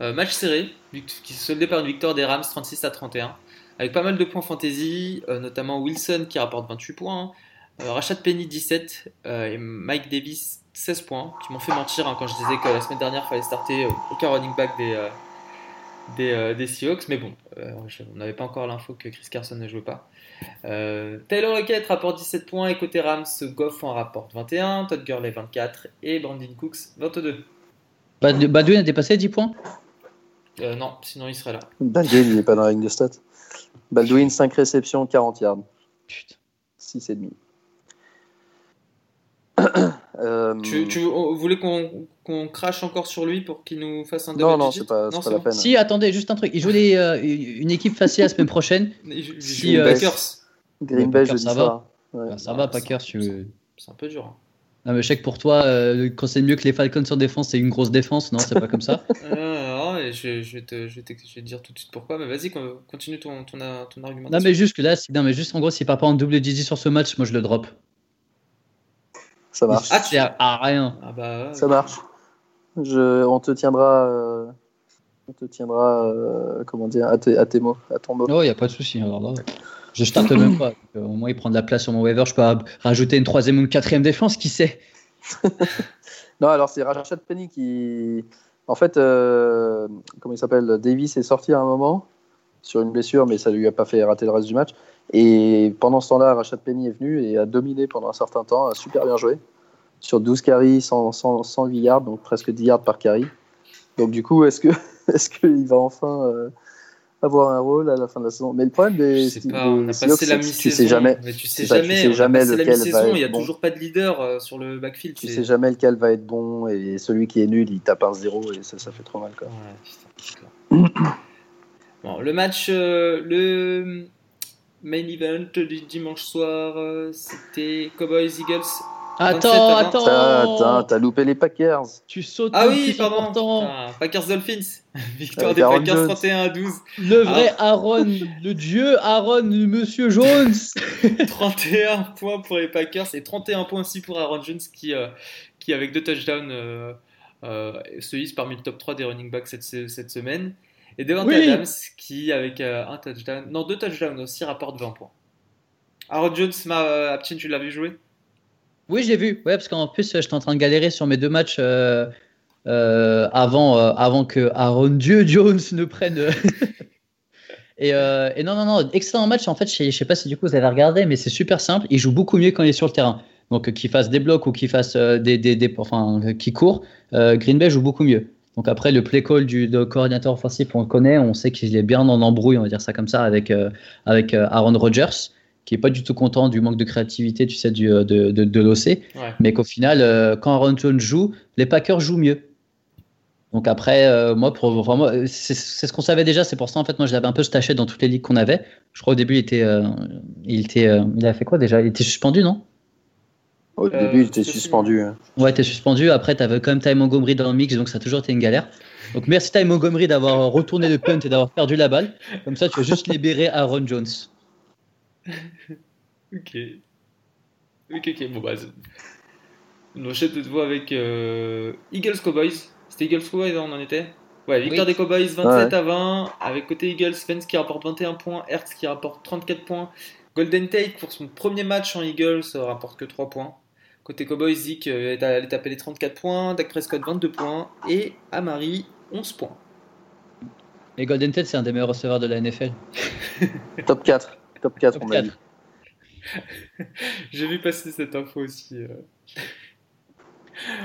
Euh, match serré, qui se soldait par une victoire des Rams 36 à 31. Avec pas mal de points fantasy, euh, notamment Wilson qui rapporte 28 points, euh, Rashad Penny 17 euh, et Mike Davis 16 points, qui m'ont fait mentir hein, quand je disais que la semaine dernière il fallait starter euh, aucun running back des, euh, des, euh, des Seahawks. Mais bon, euh, je- on n'avait pas encore l'info que Chris Carson ne jouait pas. Euh, Taylor Lockett rapporte 17 points et côté Rams, Goff en rapporte 21, Todd Gurley 24 et Brandon Cooks 22. Bad- Badouin a dépassé 10 points? Euh, non, sinon il serait là. Baldwin, il n'est pas dans la ligne de stats. Baldwin, 5 réceptions, 40 yards, Putain. 6 et demi. *coughs* Euh, Tu, tu voulez qu'on qu'on crache encore sur lui pour qu'il nous fasse un double Non, non, c'est pas, c'est pas la bon. peine. Si, attendez, juste un truc. Il joue des, euh, une équipe facile la semaine prochaine. *laughs* Il Si, euh, Packers. Green Bay, Packers, jeudi ça. Ouais. Ah, ça va, Packers. Tu... C'est un peu dur. hein. Non, mais je sais que pour toi, euh, quand c'est mieux que les Falcons sur défense, c'est une grosse défense. Non, c'est pas comme ça. *laughs* Euh, je, te, je, vais te, je vais te dire tout de suite pourquoi, mais vas-y, con- continue ton, ton, ton argument. Non, mais juste que là, si- non, mais juste en gros, s'il part pas en double digit sur ce match, moi je le drop. Ça marche. Ah, sert à rien. Ah bah, ouais. Ça marche. Je, on te tiendra, euh, on te tiendra, euh, comment dire, à, tes- à tes mots, à ton mot. Non, il n'y a pas de souci. Alors là, je starte même pas. Euh, au moins, il prend de la place sur mon waiver. Je peux rajouter une troisième ou une quatrième défense, qui sait? *laughs* Non, alors c'est Rashad Penny qui, en fait, euh, comment il s'appelle, Davis est sorti à un moment sur une blessure, mais ça lui a pas fait rater le reste du match. Et pendant ce temps-là, Rashad Penny est venu et a dominé pendant un certain temps, a super bien joué sur 12 carries, 100, 100, 108 yards, donc presque 10 yards par carry. Donc du coup, est-ce que, *laughs* est-ce qu'il va enfin euh, avoir un rôle à la fin de la saison Mais le problème des, sais pas, on a passé la tu sais jamais, mais tu sais c'est ça, tu jamais, sais jamais lequel va il y a bon. toujours pas de leader euh, sur le backfield. tu sais jamais lequel va être bon et celui qui est nul, il tape un zéro et ça, ça fait trop mal. Quoi. Ouais, putain, *clears throat* bon, le match, euh, le main event du dimanche soir, euh, c'était Cowboys Eagles. 27 Attends, 20. attends. T'as, loupé les Packers. Tu sautes Ah oui, pardon. important. putain, Packers Dolphins. *laughs* Victoire Avec des Aaron Packers Jones. 31 à 12. Le vrai Aaron, le dieu Aaron, le monsieur Jones. *laughs* 31 points pour les Packers et 31 points aussi pour Aaron Jones qui, euh, qui avec deux touchdowns, euh, euh, se hisse parmi le top 3 des running backs cette, cette semaine. Et Devante Oui. Adams qui, avec euh, un touchdown, non, deux touchdowns aussi, rapporte 20 points. Aaron Jones, ma, euh, Aptin, tu l'as vu jouer Oui, j'ai vu. Ouais, parce qu'en plus, j'étais en train de galérer sur mes deux matchs euh, euh, avant, euh, avant que Aaron Dieu *laughs* Jones ne prenne. *laughs* euh, et, non, non, non, excellent match. En fait, je je sais pas si du coup vous avez regardé, mais c'est super simple. Il joue beaucoup mieux quand il est sur le terrain. Donc, qu'il fasse des blocs ou qu'il fasse des, des, des- enfin, qu'il court, Green Bay joue beaucoup mieux. Donc après, le play call du coordinateur offensif, on le connaît, on sait qu'il est bien en embrouille, on va dire ça comme ça, avec, avec Aaron Rodgers, qui est pas du tout content du manque de créativité, tu sais, du, euh, de, de, de l'OC Ouais. mais qu'au final, euh, quand Aaron Jones joue, les Packers jouent mieux. Donc après, euh, moi, pour, enfin, moi, c'est c'est ce qu'on savait déjà. C'est pour ça, en fait, moi, je l'avais un peu staché dans toutes les ligues qu'on avait. Je crois au début, il était, euh, il était, euh, il a fait quoi déjà? Il était suspendu, non? Au Euh, début, il était suspendu. hein. Ouais, il était suspendu. Après, tu avais quand même Ty Montgomery dans le mix, donc ça a toujours été une galère. Donc merci Ty Montgomery d'avoir retourné le punt et d'avoir perdu la balle. Comme ça, tu vas juste libérer Aaron Jones. *laughs* Ok. Ok, ok, bon bah. On enchaîne de nouveau avec euh, Eagles Cowboys. C'était Eagles Cowboys, hein, on en était? Ouais, victoire Oui. des Cowboys 27 Ouais. à 20. Avec côté Eagles, Spence qui rapporte 21 points, Hertz qui rapporte 34 points. Golden Tate pour son premier match en Eagles euh, rapporte que 3 points. Côté Cowboys, Zeke euh, est allé taper les 34 points, Dak Prescott 22 points et Amari 11 points. Et Golden Tate, c'est un des meilleurs receveurs de la NFL. *laughs* Top 4. Top 4, Top on m'a dit. 4. *laughs* J'ai vu passer cette info aussi. euh,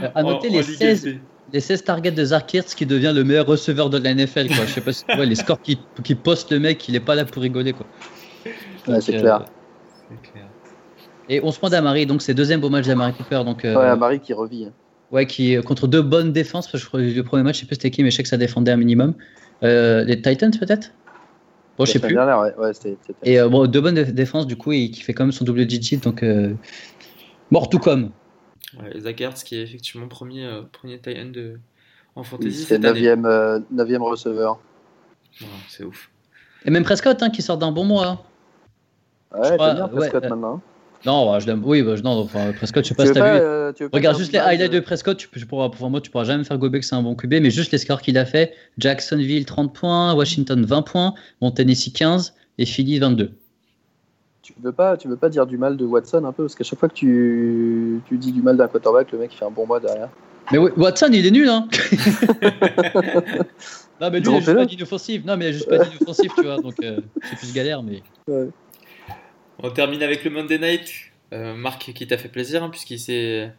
Euh, à noter en- les en Ligue 16 LP. les 16 targets de Zach Ertz qui devient le meilleur receveur de la NFL. Quoi. Je sais pas si tu vois les scores qui, qui poste le mec, il est pas là pour rigoler. Quoi. Ouais, Donc, c'est euh, clair. C'est clair. Et 11 points d'Amari, donc c'est deuxième beau match d'Amari Cooper. Donc, euh, Ouais, Marie qui revit. hein. ouais, qui est contre deux bonnes défenses. Parce que je crois que le premier match, je sais plus c'était qui, mais je sais que ça défendait un minimum. Euh, les Titans peut-être? Bon, je sais plus. dernière, ouais, ouais, Et euh, bon, deux bonnes dé- défenses du coup, et qui fait quand même son double digit. Donc, euh, mort tout comme. Ouais, Zach Ertz qui est effectivement premier, euh, premier end de- en fantasy année. 9ème, euh, 9ème receveur. Ouais, c'est ouf. Et même Prescott hein, qui sort d'un bon mois. hein. Ouais, crois- bien ouais, Prescott euh, maintenant. Non, bah, je l'aime. Oui, bah, je- non, enfin, Prescott, je sais pas Tu si t'as vu. euh, tu Regarde juste les highlights de euh, Prescott, tu, tu pourras, pour moi, tu pourras jamais me faire gober que c'est un bon QB, mais juste les scores qu'il a fait Jacksonville 30 points, Washington 20 points, Mont Tennessee 15 et Philly 22. Tu veux pas, tu veux pas dire du mal de Watson un peu parce qu'à chaque fois que tu, tu dis du mal d'un quarterback, le mec il fait un bon mois derrière. Mais oui, Watson, il est nul, hein *laughs* Non, mais lui, il a juste pas d'inoffensif. Non, mais il a juste pas d'inoffensif, tu vois, donc euh, c'est plus galère, mais. On termine avec le Monday Night. Euh, Marc qui t'a fait plaisir hein, puisqu'il s'est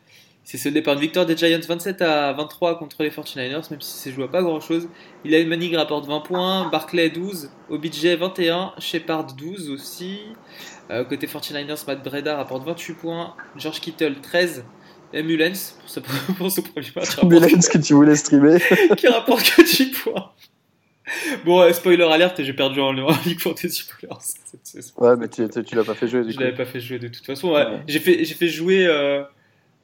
s'est soldé par une victoire des Giants 27 à 23 contre les 49ers, même si c'est joué à pas grand chose. Il Manning rapporte 20 points, Barclay 12, OBJ 21, Shepard 12 aussi. Euh, côté 49ers, Matt Breda rapporte 28 points, George Kittle 13, et Mullens pour ce, *laughs* pour ce premier match. Mullens que tu voulais streamer. *laughs* qui rapporte que 10 points. *laughs* Bon, euh, spoiler alerte, j'ai perdu en, en League Fantasy saison. Ouais, mais tu, tu, tu l'as pas fait jouer. Du Je coup. l'avais pas fait jouer de toute façon. Ouais. J'ai fait, j'ai fait jouer euh,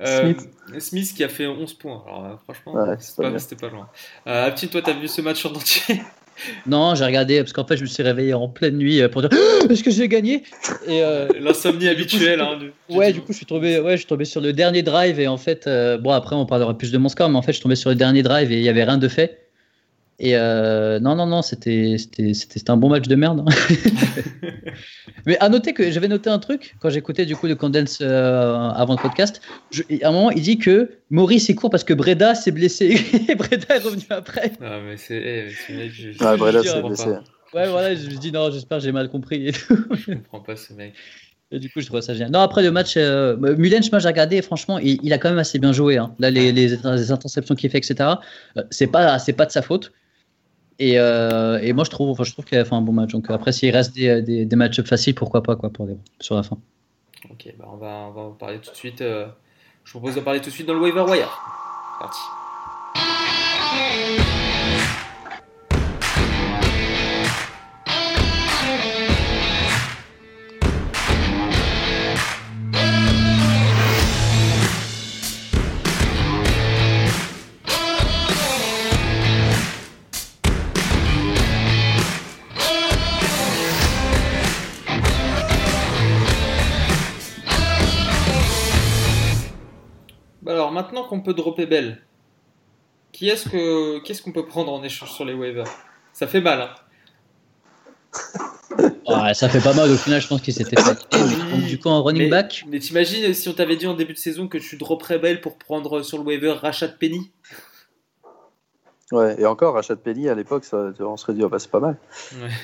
euh, Smith. Smith qui a fait 11 points. Alors euh, franchement, Ouais, c'est c'était pas loin. Euh, Aptine, toi, t'as vu ce match en entier? Non, j'ai regardé parce qu'en fait, je me suis réveillé en pleine nuit pour dire *gasps* est-ce que j'ai gagné? Et euh, *laughs* L'insomnie habituelle. Hein, du- du ouais, du coup, je suis tombé, ouais, je suis tombé sur le dernier drive et en fait, euh, bon, après, on parlera plus de mon score, mais en fait, je suis tombé sur le dernier drive et il y avait rien de fait. Et euh, non, non, non, c'était, c'était, c'était, c'était un bon match de merde. hein. *laughs* mais à noter que j'avais noté un truc quand j'écoutais du coup le condense euh, avant le podcast. Je- à un moment, il dit que Maurice il court parce que Breda s'est blessé *laughs* et Breda est revenu après. Ah, mais c'est. eh, ce mec, je, je- Ouais, je Breda s'est comprends blessé. pas. Ouais, voilà, je me dis non, j'espère que j'ai mal compris et tout. Je comprends pas ce mec. Et du coup, je trouve ça génial. Non, après le match, euh, Mullens, moi j'ai regardé, franchement, il, il a quand même assez bien joué. hein. Là, les, les, les interceptions qu'il fait, etc., euh, c'est pas, c'est pas de sa faute. Et, euh, et moi, je trouve, enfin, je trouve qu'il a fait un bon match. Donc après, s'il reste des, des, matchs faciles, pourquoi pas, quoi, pour les, sur la fin. Ok, bah on, va, on va en parler tout de suite. euh, je vous propose d'en parler tout de suite dans le waiver wire. Parti. Qu'on peut dropper Bell, qui est-ce que qu'est-ce qu'on peut prendre en échange sur les waivers? Ça fait mal. Hein. Ouais, *laughs* ça fait pas mal. Au final, je pense qu'il s'était fait. Du coup, en running mais, back, Mais t'imagines si on t'avait dit en début de saison que tu dropperais Bell pour prendre sur le waiver Rachat Penny? Ouais, et encore, Rachat Penny à l'époque, ça- on serait dit, oh, bah, c'est pas mal.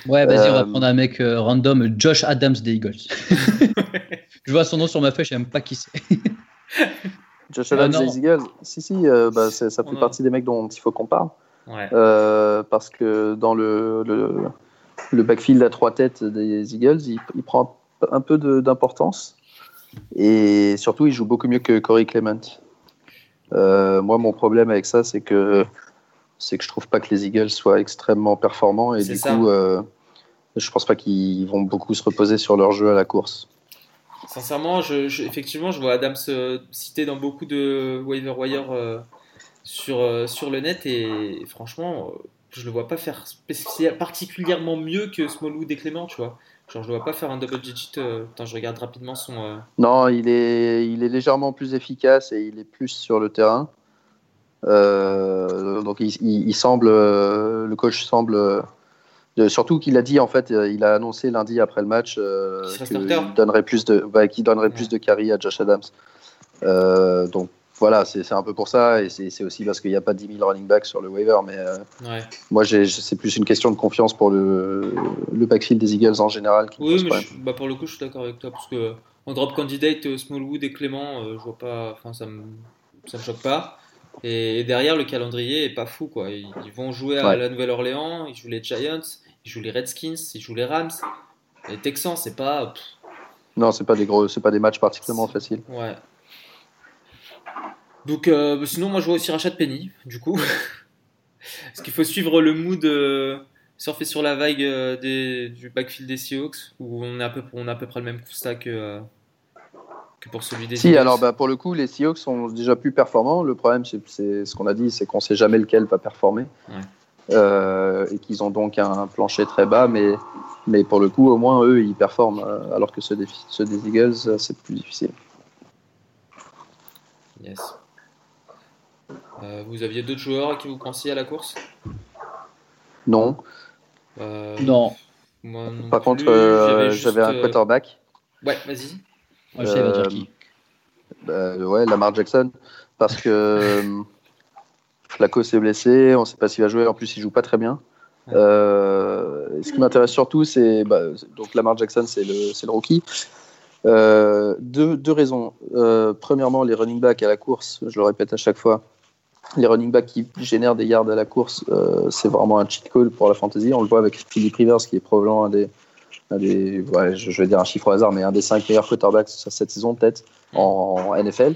ouais, vas-y, on va Euh, prendre un mec euh, random, Josh Adams des Eagles. *laughs* *laughs* je vois son nom sur ma feuille, je sais même pas qui c'est. Josh Adams non. des Eagles, si, si, euh, bah, ça fait partie des mecs dont il faut qu'on parle. Ouais. Euh, parce que dans le, le, le backfield à trois têtes des Eagles, il, il prend un peu d'importance. Et surtout, il joue beaucoup mieux que Corey Clement. Euh, moi, mon problème avec ça, c'est que, c'est que je trouve pas que les Eagles soient extrêmement performants. Et du ça. coup, euh, je pense pas qu'ils vont beaucoup se reposer sur leur jeu à la course. Sincèrement, je, effectivement, je vois Adams euh, cité dans beaucoup de waiver wire euh, sur, euh, sur le net et, franchement, euh, je le vois pas faire particulièrement mieux que Smallwood et Clément, tu vois. Genre, je le vois pas faire un double digit. je regarde rapidement son. Non, il est, légèrement plus efficace et il est plus sur le terrain. Donc semble, le coach semble, de- surtout qu'il a dit en fait, euh, il a annoncé lundi après le match euh, Qu'il donnerait plus de, bah, donnerait Ouais. plus de carry à Josh Adams. Euh, donc voilà, c'est un peu pour ça et c'est aussi parce qu'il n'y a pas 10 000 running backs sur le waiver, mais euh, Ouais. moi c'est plus une question de confiance pour le, le backfield des Eagles en général. Oui, mais je- bah, pour le coup, je suis d'accord avec toi parce que en drop candidate, Smallwood et Clément, je vois pas. Enfin, ça me, ça me choque pas. Et, et derrière, le calendrier est pas fou, quoi. Ils, ils vont jouer à Ouais. la Nouvelle-Orléans, ils jouent les Giants, ils jouent les Redskins, ils jouent les Rams. Les Texans, c'est pas. pff, Non, c'est pas des gros, c'est pas des matchs particulièrement faciles. Ouais. Donc, euh, bah, sinon, moi, je vois aussi Rachat Penny, du coup. *laughs* Parce qu'il faut suivre le mood, euh, surfer sur la vague euh, des, du backfield des Seahawks, où on a à peu, on a à peu près le même constat que, euh, que pour celui des Si, Eagles. alors bah, pour le coup, les Seahawks sont déjà plus performants. Le problème, c'est ce qu'on a dit, c'est qu'on sait jamais lequel va performer. Ouais. Euh, et qu'ils ont donc un plancher très bas, mais, mais pour le coup, au moins, eux, ils performent, euh, alors que ceux des, ceux des Eagles, euh, c'est plus difficile. Yes. Euh, vous aviez d'autres joueurs à qui vous pensiez à la course? Non. Euh, Non, moi non Par plus, contre, euh, j'avais un quarterback. Ouais, vas-y. Moi, je sais, il va dire Euh, qui. Bah, ouais, Lamar Jackson, parce que *laughs* Flacco s'est blessé, on ne sait pas s'il va jouer, en plus il joue pas très bien. Ouais. Euh, ce qui m'intéresse surtout, c'est bah, donc Lamar Jackson, c'est le, c'est le rookie. Euh, deux, deux raisons. Euh, premièrement, les running backs à la course, je le répète à chaque fois, les running backs qui génèrent des yards à la course, euh, c'est vraiment un cheat code pour la fantasy. On le voit avec Philip Rivers, qui est probablement un des, je, vais dire un chiffre au hasard, mais un des cinq meilleurs quarterbacks sur cette saison peut-être en NFL.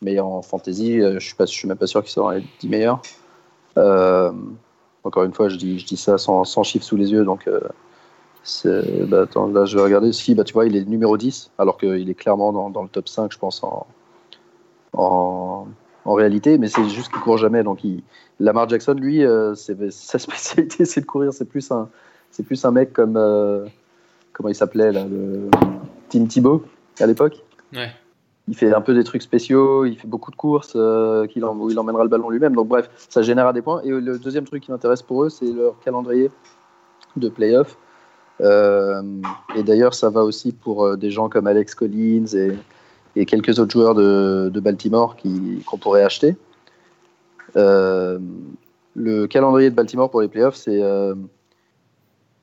Mais en fantasy, pas, je suis même pas sûr qu'ils seront les 10 meilleurs. Euh, encore une fois, je dis, ça sans, chiffres sous les yeux, donc bah, attends, là je vais regarder. Si, bah, tu vois, il est numéro 10, alors qu'il est clairement dans, dans, le top 5, je pense, en, en, réalité, mais c'est juste qu'il court jamais. Donc, il... Lamar Jackson, lui, sa spécialité, *laughs* c'est de courir. C'est plus un, c'est plus un mec comme comment il s'appelait là, le Tim Thibault à l'époque. Ouais. Il fait un peu des trucs spéciaux, il fait beaucoup de courses, euh, qu'il où il emmènera le ballon lui-même. Donc bref, ça générera des points. Et le deuxième truc qui m'intéresse pour eux, c'est leur calendrier de playoff. Euh, et d'ailleurs, ça va aussi pour euh, des gens comme Alex Collins et, et quelques autres joueurs de, de Baltimore qu'on pourrait acheter. Euh, le calendrier de Baltimore pour les playoffs, c'est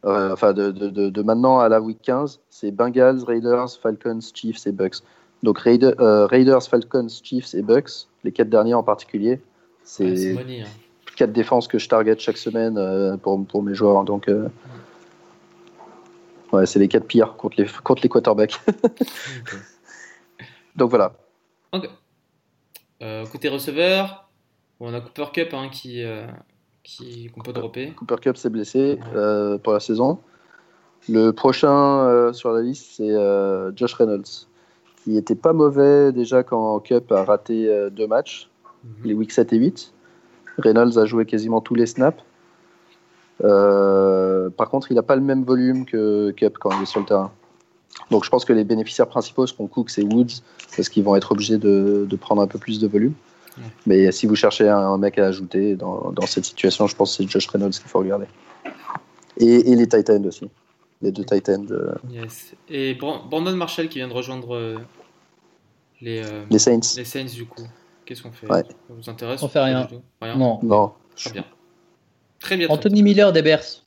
euh, enfin de, de, de, maintenant à la week 15, c'est Bengals, Raiders, Falcons, Chiefs et Bucks. Donc euh, Raiders, Falcons, Chiefs et Bucks, les quatre derniers en particulier, c'est hein. quatre défenses que je target chaque semaine euh, pour, pour, mes joueurs. Donc ouais, c'est les quatre pires contre les, contre les quarterbacks. *laughs* Donc voilà. Ok. côté receveur, on a Cooper Cup hein, qui, qu'on peut dropper. Cooper Cup s'est blessé euh, pour la saison. Le prochain euh, sur la liste, c'est euh, Josh Reynolds, qui était pas mauvais déjà quand Cup a raté deux matchs, mhm. les week 7 et 8. Reynolds a joué quasiment tous les snaps. par contre, il n'a pas le même volume que Cup quand il est sur le terrain. Donc je pense que les bénéficiaires principaux seront Cooks et Woods, parce qu'ils vont être obligés de, de prendre un peu plus de volume. Mais si vous cherchez un mec à ajouter dans, dans cette situation, je pense que c'est Josh Reynolds qu'il faut regarder. Et, et, les Titans aussi. Les deux Titans. Yes. Et Brandon Marshall qui vient de rejoindre euh, les, euh, les, Saints. Les Saints, du coup. Qu'est-ce qu'on fait? Ça vous intéresse? On fait rien. rien. Non. non. Très bien. Très bien. Anthony Miller des Bears.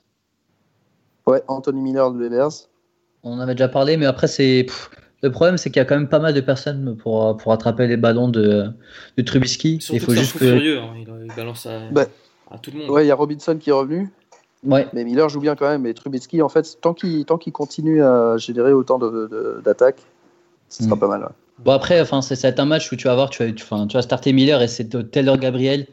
Ouais, Anthony Miller des Bears. On en avait déjà parlé, mais après, c'est. Le problème, c'est qu'il y a quand même pas mal de personnes pour, pour attraper les ballons de, de Trubisky. il faut juste que... furieux, hein. il, balance bah, à, tout le monde. Ouais, il y a Robinson qui est revenu. Ouais. Mais Miller joue bien quand même. Mais Trubisky, en fait, tant qu'il qu'il continue à générer autant d'attaques, ce sera mm. pas mal. Bon, après, enfin, c'est un match où tu vas voir, tu vas, tu, tu vas starter Miller et c'est Taylor Gabriel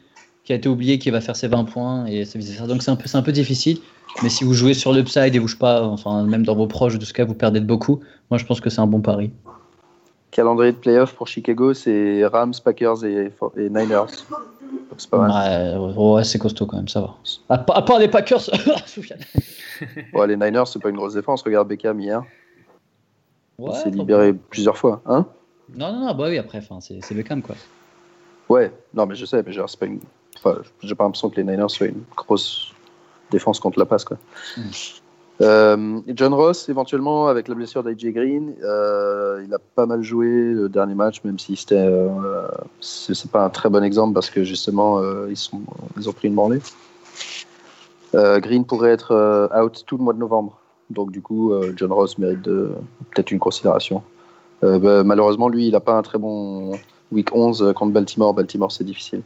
qui a été oublié qui va faire ses 20 points. Et donc c'est un, peu, un peu difficile. Mais si vous jouez sur l'upside et vous jouez pas, enfin, même dans vos proches de ce cas, vous perdez de beaucoup. Moi, je pense que c'est un bon pari. Calendrier de playoff pour Chicago, c'est Rams, Packers et, Niners. C'est pas mal. Ouais, c'est costaud quand même, ça va. À, part les Packers, *laughs* ouais, les Niners, c'est pas une grosse défense. Regarde Beckham hier. Ouais, il s'est libéré plusieurs fois. Hein non, non, non, bah oui, après, c'est Beckham quoi. Ouais, non, mais je sais, mais genre, c'est pas une. Enfin, j'ai pas l'impression que les Niners soient une grosse défense contre la passe. Quoi. Mm. Euh, John Ross, éventuellement, avec la blessure d'AJ Green, euh, il a pas mal joué le dernier match, même si c'était, euh, c'est pas un très bon exemple parce que justement, ils, sont, ils ont pris une branlée. Green pourrait être out tout le mois de novembre. Donc, du coup, John Ross mérite peut-être une considération. Bah, malheureusement, lui, il n'a pas un très bon week 11 contre Baltimore. Baltimore, c'est difficile.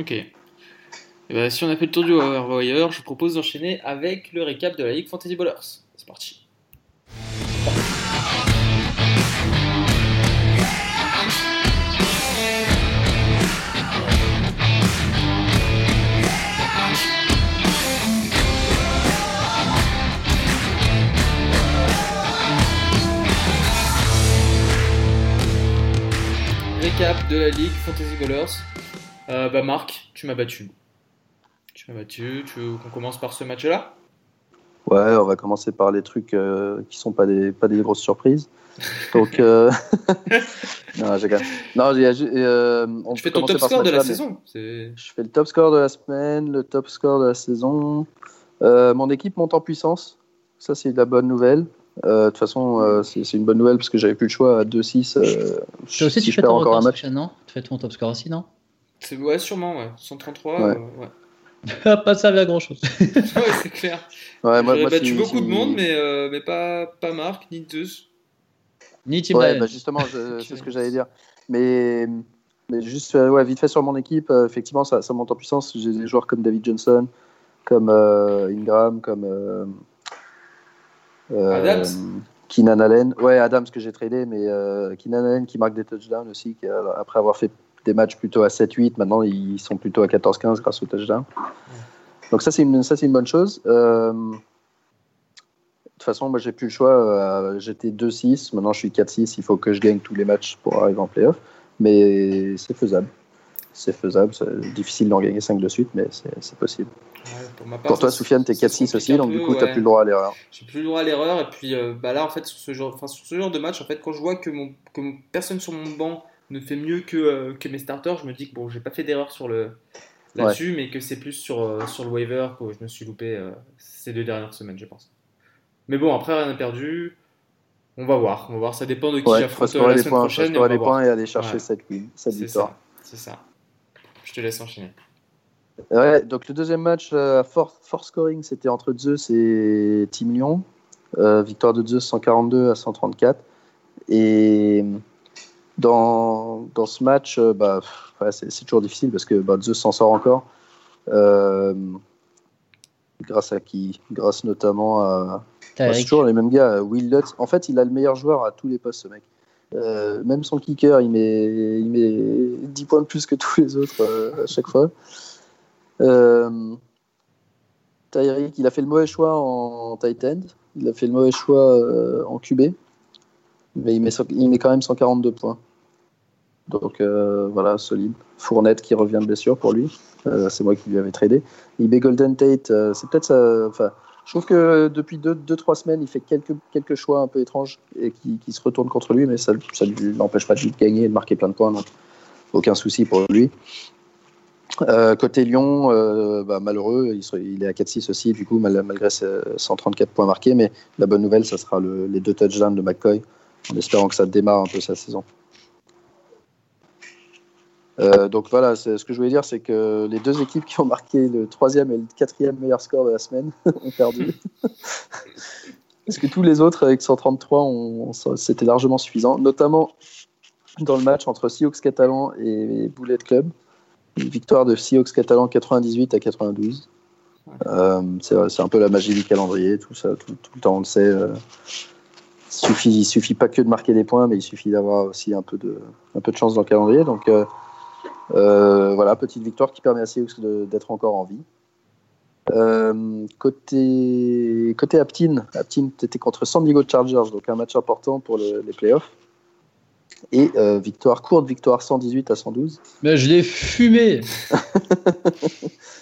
Ok. Et eh ben, si on a fait le tour du Wire, je vous propose d'enchaîner avec le récap de la Ligue Fantasy Ballers. C'est parti. Récap de la Ligue Fantasy Ballers. Euh, bah Marc, tu m'as battu. Tu m'as battu. Tu veux qu'on commence par ce match-là? Ouais, on va commencer par les trucs euh, qui sont pas des, pas des grosses surprises. Donc, euh... *laughs* non, j'ai Non, j'ai, euh, on tu fais ton top score de la saison. Je fais le top score de la semaine, le top score de la saison. Euh, mon équipe monte en puissance. Ça, c'est de la bonne nouvelle. De toute façon, c'est, une bonne nouvelle parce que j'avais plus le choix à 2-6. tu aussi, tu fais ton encore un match. Non? Tu fais ton top score aussi, non? Ouais, sûrement, ouais. 133. ouais *laughs* pas servir à grand chose. *laughs* ouais, c'est clair. Ouais, moi, moi battu beaucoup de monde, mais, euh, mais pas, pas Marc, ni Zeus. Ni Tim Ouais, bah justement, *laughs* c'est ce que j'allais dire. Mais, mais juste euh, ouais, vite fait sur mon équipe, euh, effectivement, ça, ça, monte en puissance. J'ai des joueurs comme David Johnson, comme Ingram, comme. Adams Keenan Allen, ouais, Adams que j'ai tradé, mais euh, Keenan Allen qui marque des touchdowns aussi, qui, après avoir fait des matchs plutôt à 7-8, maintenant ils sont plutôt à 14-15 grâce au touchdown. Donc ça c'est une, ça, c'est une bonne chose. Euh, de toute façon, moi j'ai plus le choix. Euh, j'étais 2-6, maintenant je suis 4-6. Il faut que je gagne tous les matchs pour arriver en playoff. Mais c'est faisable. C'est faisable. C'est difficile d'en gagner 5 de suite, mais c'est possible pour, toi, Soufiane, t'es 4-6 aussi, donc du coup, tu t'as plus le droit à l'erreur. J'ai plus le droit à l'erreur, et puis euh, bah là, en fait, sur ce, genre, sur ce genre de match, en fait, quand je vois que, mon, que personne sur mon banc ne fait mieux que, euh, que mes starters, je me dis que bon, j'ai pas fait d'erreur sur le là-dessus, mais que c'est plus sur, euh, sur le waiver que je me suis loupé ces deux dernières semaines, je pense. Mais bon, après, rien n'est perdu. On va voir, on va voir. Ça dépend de qui ouais, j'affronte la semaine points, prochaine. Et, les points et aller chercher cette, cette victoire. C'est ça. Je te laisse enchaîner. Ouais, donc le deuxième match euh, fort, scoring, c'était entre Zeus et Team Lyon. Euh, victoire de Zeus 142 à 134. Et dans, dans ce match, euh, bah, c'est toujours difficile parce que bah, Zeus s'en sort encore. grâce à qui? Grâce notamment à. Bah, c'est toujours les mêmes gars. Will Lutz. En fait, il a le meilleur joueur à tous les postes, ce mec. même son kicker, il met, il met 10 points de plus que tous les autres à chaque fois. Euh, Tyreek, il a fait le mauvais choix en tight end. Il a fait le mauvais choix euh, en QB. Mais il met, il met quand même 142 points. Donc euh, voilà, solide. Fournette qui revient de blessure pour lui. c'est moi qui lui avais tradé. IB Golden Tate, c'est peut-être ça. Je trouve que depuis 2-3 deux, semaines, il fait quelques, quelques choix un peu étranges et qui, qui se retournent contre lui, mais ça ne l'empêche pas de gagner et de marquer plein de points. Donc aucun souci pour lui. Euh, côté Lyon, euh, bah, malheureux, il, est à 4-6 aussi, du coup, malgré ses 134 points marqués. Mais la bonne nouvelle, ça sera les deux touchdowns de McCoy, en espérant que ça démarre un peu sa saison. Euh, donc voilà, ce que je voulais dire, c'est que les deux équipes qui ont marqué le troisième et le quatrième meilleur score de la semaine *laughs* ont perdu. *laughs* Parce que tous les autres, avec 133, c'était largement suffisant, notamment dans le match entre Seahawks Catalan et Bullet Club victoire de Seahawks catalan 98 à 92. Euh, c'est un peu la magie du calendrier, tout ça, tout, le temps on le sait. Euh, suffit, il suffit pas que de marquer des points, mais il suffit d'avoir aussi un peu, de, un peu de chance dans le calendrier. Donc euh, voilà, petite victoire qui permet à Seahawks d'être encore en vie. côté, côté Aptin, Aptin était contre San Diego Chargers, donc un match important pour les playoffs et euh, victoire, courte victoire 118 à 112. Mais je l'ai fumé *laughs*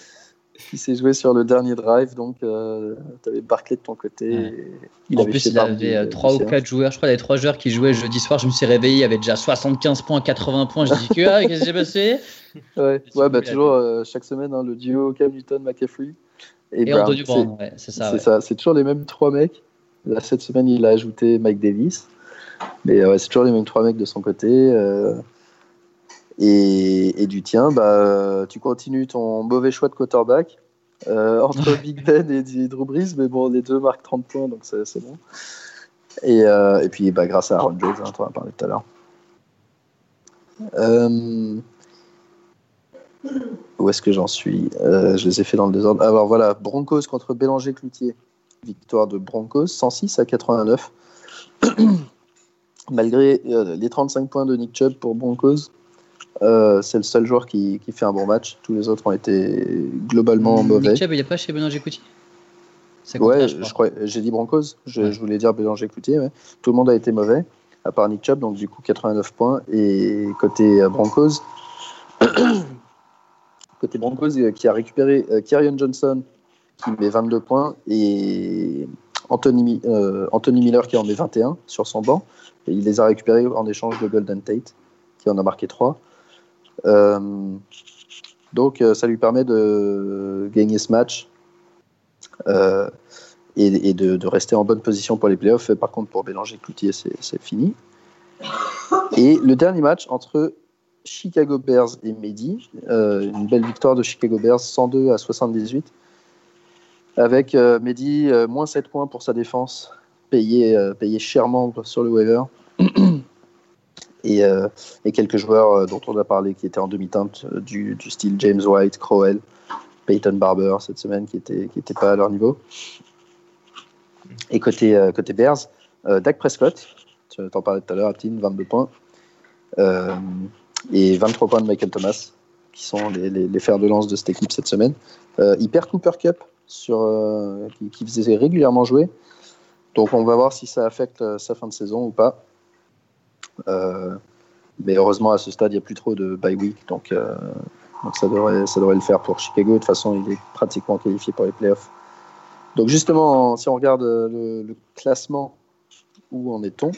Il s'est joué sur le dernier drive, donc euh, tu avais Barclay de ton côté. Il en plus, il avait 3 ou 4 joueurs, je crois, il y avait 3 joueurs qui jouaient jeudi soir. Je me suis réveillé, il y avait déjà 75 points, 80 points. Je dis que, ah, qu'est-ce qui s'est passé? Ouais, ouais bah, toujours euh, chaque semaine, hein, le duo Cam Newton, McCaffrey. Et, et Anthony Brown, ouais, c'est ça. C'est ça, c'est toujours les mêmes 3 mecs. Là, cette semaine, il a ajouté Mike Davis. Mais ouais, c'est toujours les mêmes trois mecs de son côté. Euh, et, du tien, bah, tu continues ton mauvais choix de quarterback euh, entre Big Ben et Drew Brees, mais bon, les deux marquent 30 points, donc c'est bon. Et, euh, et, puis, bah, grâce à Aaron Jones, hein, on en a parlé tout à l'heure. où est-ce que j'en suis? Je les ai fait dans le désordre. Alors voilà, Broncos contre Bélanger-Cloutier. Victoire de Broncos, 106 à 89 *clears throat* malgré euh, les 35 points de Nick Chubb pour Broncos, euh, c'est le seul joueur qui, qui, fait un bon match. Tous les autres ont été globalement mauvais. Nick Chubb, il n'y a pas chez Bélanger Coutier Ouais, je, crois. J'ai dit Broncos. Je, je voulais dire Bélanger Coutier. Tout le monde a été mauvais, à part Nick Chubb, donc du coup 89 points. Et côté euh, Broncos, *coughs* côté Broncos, qui a récupéré Kyrian Johnson, qui met 22 points, et Anthony, Anthony Miller qui en met 21 sur son banc il les a récupérés en échange de Golden Tate, qui en a marqué 3. Euh, donc euh, ça lui permet de gagner ce match euh, et, de, rester en bonne position pour les playoffs. Par contre, pour Bélanger Cloutier, c'est fini. Et le dernier match entre Chicago Bears et Mehdi, une belle victoire de Chicago Bears 102 à 78, avec Mehdi moins 7 points pour sa défense, payé, payé chèrement sur le waiver. *clears throat* Euh, et, quelques joueurs euh, dont on a parlé qui étaient en demi-teinte euh, du, style James White, Crowell, Peyton Barber cette semaine qui n'étaient pas à leur niveau. Et côté, côté Bears, Dak Prescott, tu en parlais tout à l'heure, Aptin, 22 points. et 23 points de Michael Thomas, qui sont les, fers de lance de cette équipe cette semaine. il perd Cooper Cup, sur, qui, faisait régulièrement jouer. Donc on va voir si ça affecte sa fin de saison ou pas. Mais heureusement, à ce stade, il n'y a plus trop de bye week. Donc, donc ça devrait, le faire pour Chicago. De toute façon, il est pratiquement qualifié pour les playoffs. Donc justement, si on regarde le, classement, où en est-on?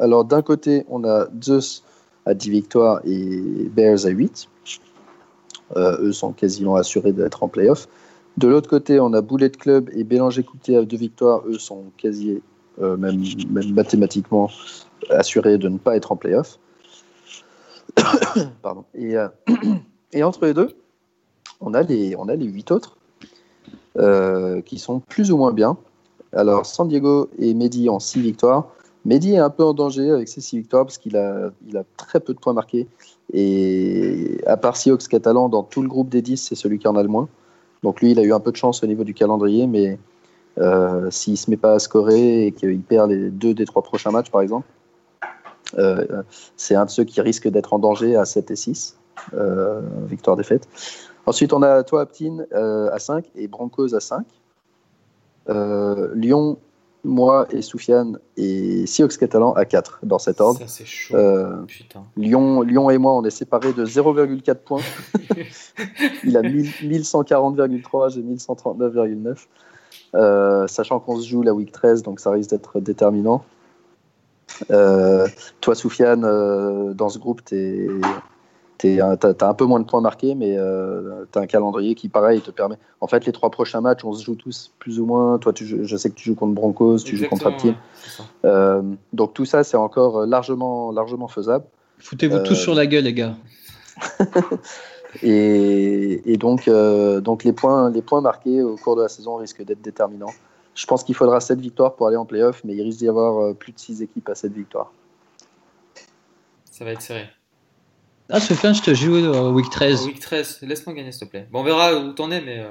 Alors d'un côté, on a Zeus à 10 victoires et Bears à 8. Euh, eux sont quasiment assurés d'être en playoff. De l'autre côté, on a Bullet Club et Bélanger Couté à 2 victoires. Eux sont quasi, euh, même, mathématiquement, assurés de ne pas être en playoff. *coughs* Euh, *coughs* et entre les deux, on a les, on a les 8 autres euh, qui sont plus ou moins bien. Alors, San Diego et Mehdi en 6 victoires. Mehdi est un peu en danger avec ses 6 victoires parce qu'il a, il a très peu de points marqués. Et à part Sioux Catalan, dans tout le groupe des 10, c'est celui qui en a le moins. Donc lui, il a eu un peu de chance au niveau du calendrier, mais euh, s'il ne se met pas à scorer et qu'il perd les deux des trois prochains matchs, par exemple, c'est un de ceux qui risque d'être en danger à 7 et 6, euh, victoire-défaite. Ensuite, on a toi, Aptin, euh, à 5 et Broncos à 5. Euh, Lyon, moi et Soufiane et Sioux Catalan à 4 dans cet ordre. Ça, c'est chaud. Euh, Lyon, Lyon et moi, on est séparés de 0,4 points. *laughs* Il a 1140,3, j'ai 1139,9. sachant qu'on se joue la week 13, donc ça risque d'être déterminant. Toi, Soufiane, dans ce groupe, tu es tu as, un peu moins de points marqués, mais euh, tu as un calendrier qui, pareil, te permet. En fait, les trois prochains matchs, on se joue tous plus ou moins. Toi, tu, je sais que tu joues contre Broncos, tu joues contre Aptier. Euh, donc, tout ça, c'est encore largement, largement faisable. Foutez-vous tous sur la gueule, les gars. *laughs* et, donc, euh, donc les, points, les points marqués au cours de la saison risquent d'être déterminants. Je pense qu'il faudra 7 victoires pour aller en playoff, mais il risque d'y avoir plus de 6 équipes à 7 victoires. Ça va être serré. Ah, Sofiane, je te joue au week 13. week 13, laisse-moi gagner, s'il te plaît. Bon, on verra où t'en es, mais. Euh,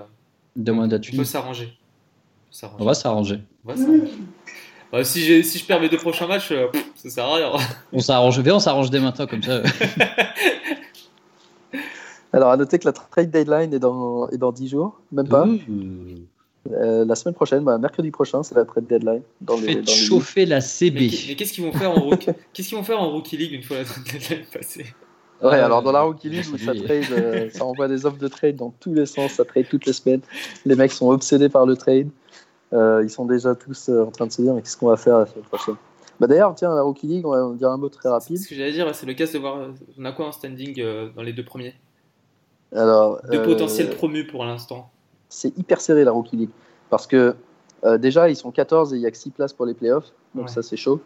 Demande à On peut s'arranger. On va s'arranger. Bah, si, si je perds mes deux prochains matchs, euh, ça sert à rien. *laughs* on s'arrange. Viens, on s'arrange dès maintenant, comme ça. *laughs* Alors, à noter que la trade deadline est dans, est dans 10 jours, même pas. Euh, la semaine prochaine, bah, mercredi prochain, c'est la trade deadline. Dans Faites chauffer la CB. Mais, qu'est-ce qu'ils vont faire en rookie *laughs* Qu'est-ce qu'ils vont faire en rookie league une fois la trade deadline passée? Ouais, alors dans la Rookie League où ça trade, euh, ça envoie des offres de trade dans tous les sens, ça trade toutes les semaines. Les mecs sont obsédés par le trade. Euh, ils sont déjà tous euh, en train de se dire mais qu'est-ce qu'on va faire la semaine prochaine? Bah D'ailleurs, tiens, la Rookie League, on va dire un mot très rapide. Ce que j'allais dire, c'est le cas de voir. On a quoi en standing dans les deux premiers? Alors, Deux potentiels promus pour l'instant. C'est hyper serré la Rookie League. Parce que déjà, ils sont 14 et il n'y a que 6 places pour les playoffs. Donc ça, c'est chaud.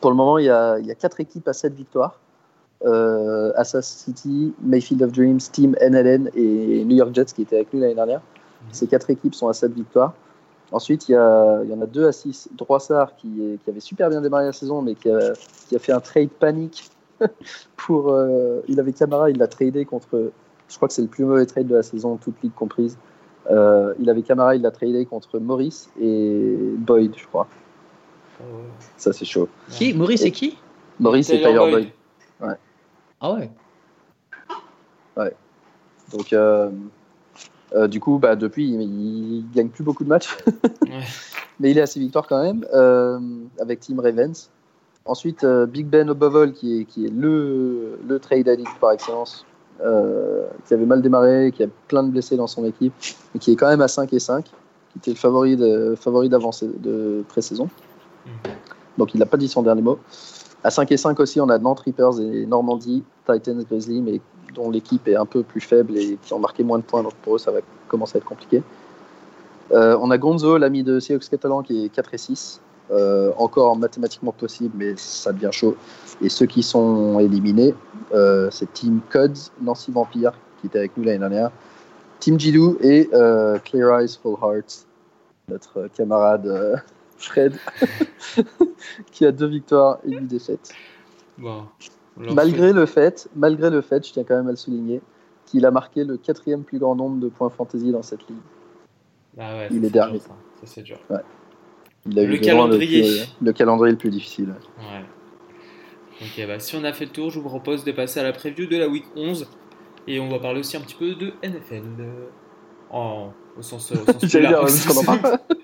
Pour le moment, il y, a, il y a 4 équipes à 7 victoires euh, Assassin City, Mayfield of Dreams, Team NLN et New York Jets qui étaient avec nous l'année dernière. Mhm. Ces quatre équipes sont à 7 victoires. Ensuite, il y, a, il y en a deux à 6. Droissard qui, qui, avait super bien démarré la saison, mais qui a, qui a fait un trade panique. *laughs* pour, euh, il avait Camara, il l'a tradé contre. Je crois que c'est le plus mauvais trade de la saison, toute ligue comprise. Euh, il avait Camara, il l'a tradé contre Maurice et Boyd, je crois. Oh. Ça, c'est chaud. Qui? Maurice et qui? Maurice et Tyler Boyd. Ouais. Ah ouais Ouais. Donc, euh, euh, du coup, bah, depuis, il, gagne plus beaucoup de matchs. *laughs* Mais il est à ses victoires quand même, euh, avec Team Ravens. Ensuite, Big Ben Obovol, qui est, qui est le, le trade addict par excellence, qui avait mal démarré, qui a plein de blessés dans son équipe, et qui est quand même à 5 et 5, qui était le favori d'avancée de, de pré-saison. Mhm. Donc, il n'a pas dit son dernier mot. À 5 et 5 aussi, on a Nantes Reapers et Normandie, Titans, Grizzly, mais dont l'équipe est un peu plus faible et qui ont marqué moins de points. Donc pour eux, ça va commencer à être compliqué. Euh, on a Gonzo, l'ami de Seahawks Catalan, qui est 4 et 6. Euh, encore mathématiquement possible, mais ça devient chaud. Et ceux qui sont éliminés, euh, c'est Team Cods, Nancy Vampire, qui était avec nous l'année dernière, Team Jidou et Clear Eyes Full Hearts, notre camarade *laughs* Fred, *laughs* qui a deux victoires et une défaite. Malgré le fait, malgré le fait, je tiens quand même à le souligner, qu'il a marqué le quatrième plus grand nombre de points fantasy dans cette ligue. Ah il est, dernier. Ça, c'est dur. Il a eu Le calendrier. Le, plus- le calendrier le plus difficile. Ouais. Ok, bah, si on a fait le tour, je vous propose de passer à la preview de la week 11. Et on va parler aussi un petit peu de NFL. en, au sens, au sens *laughs* plus large.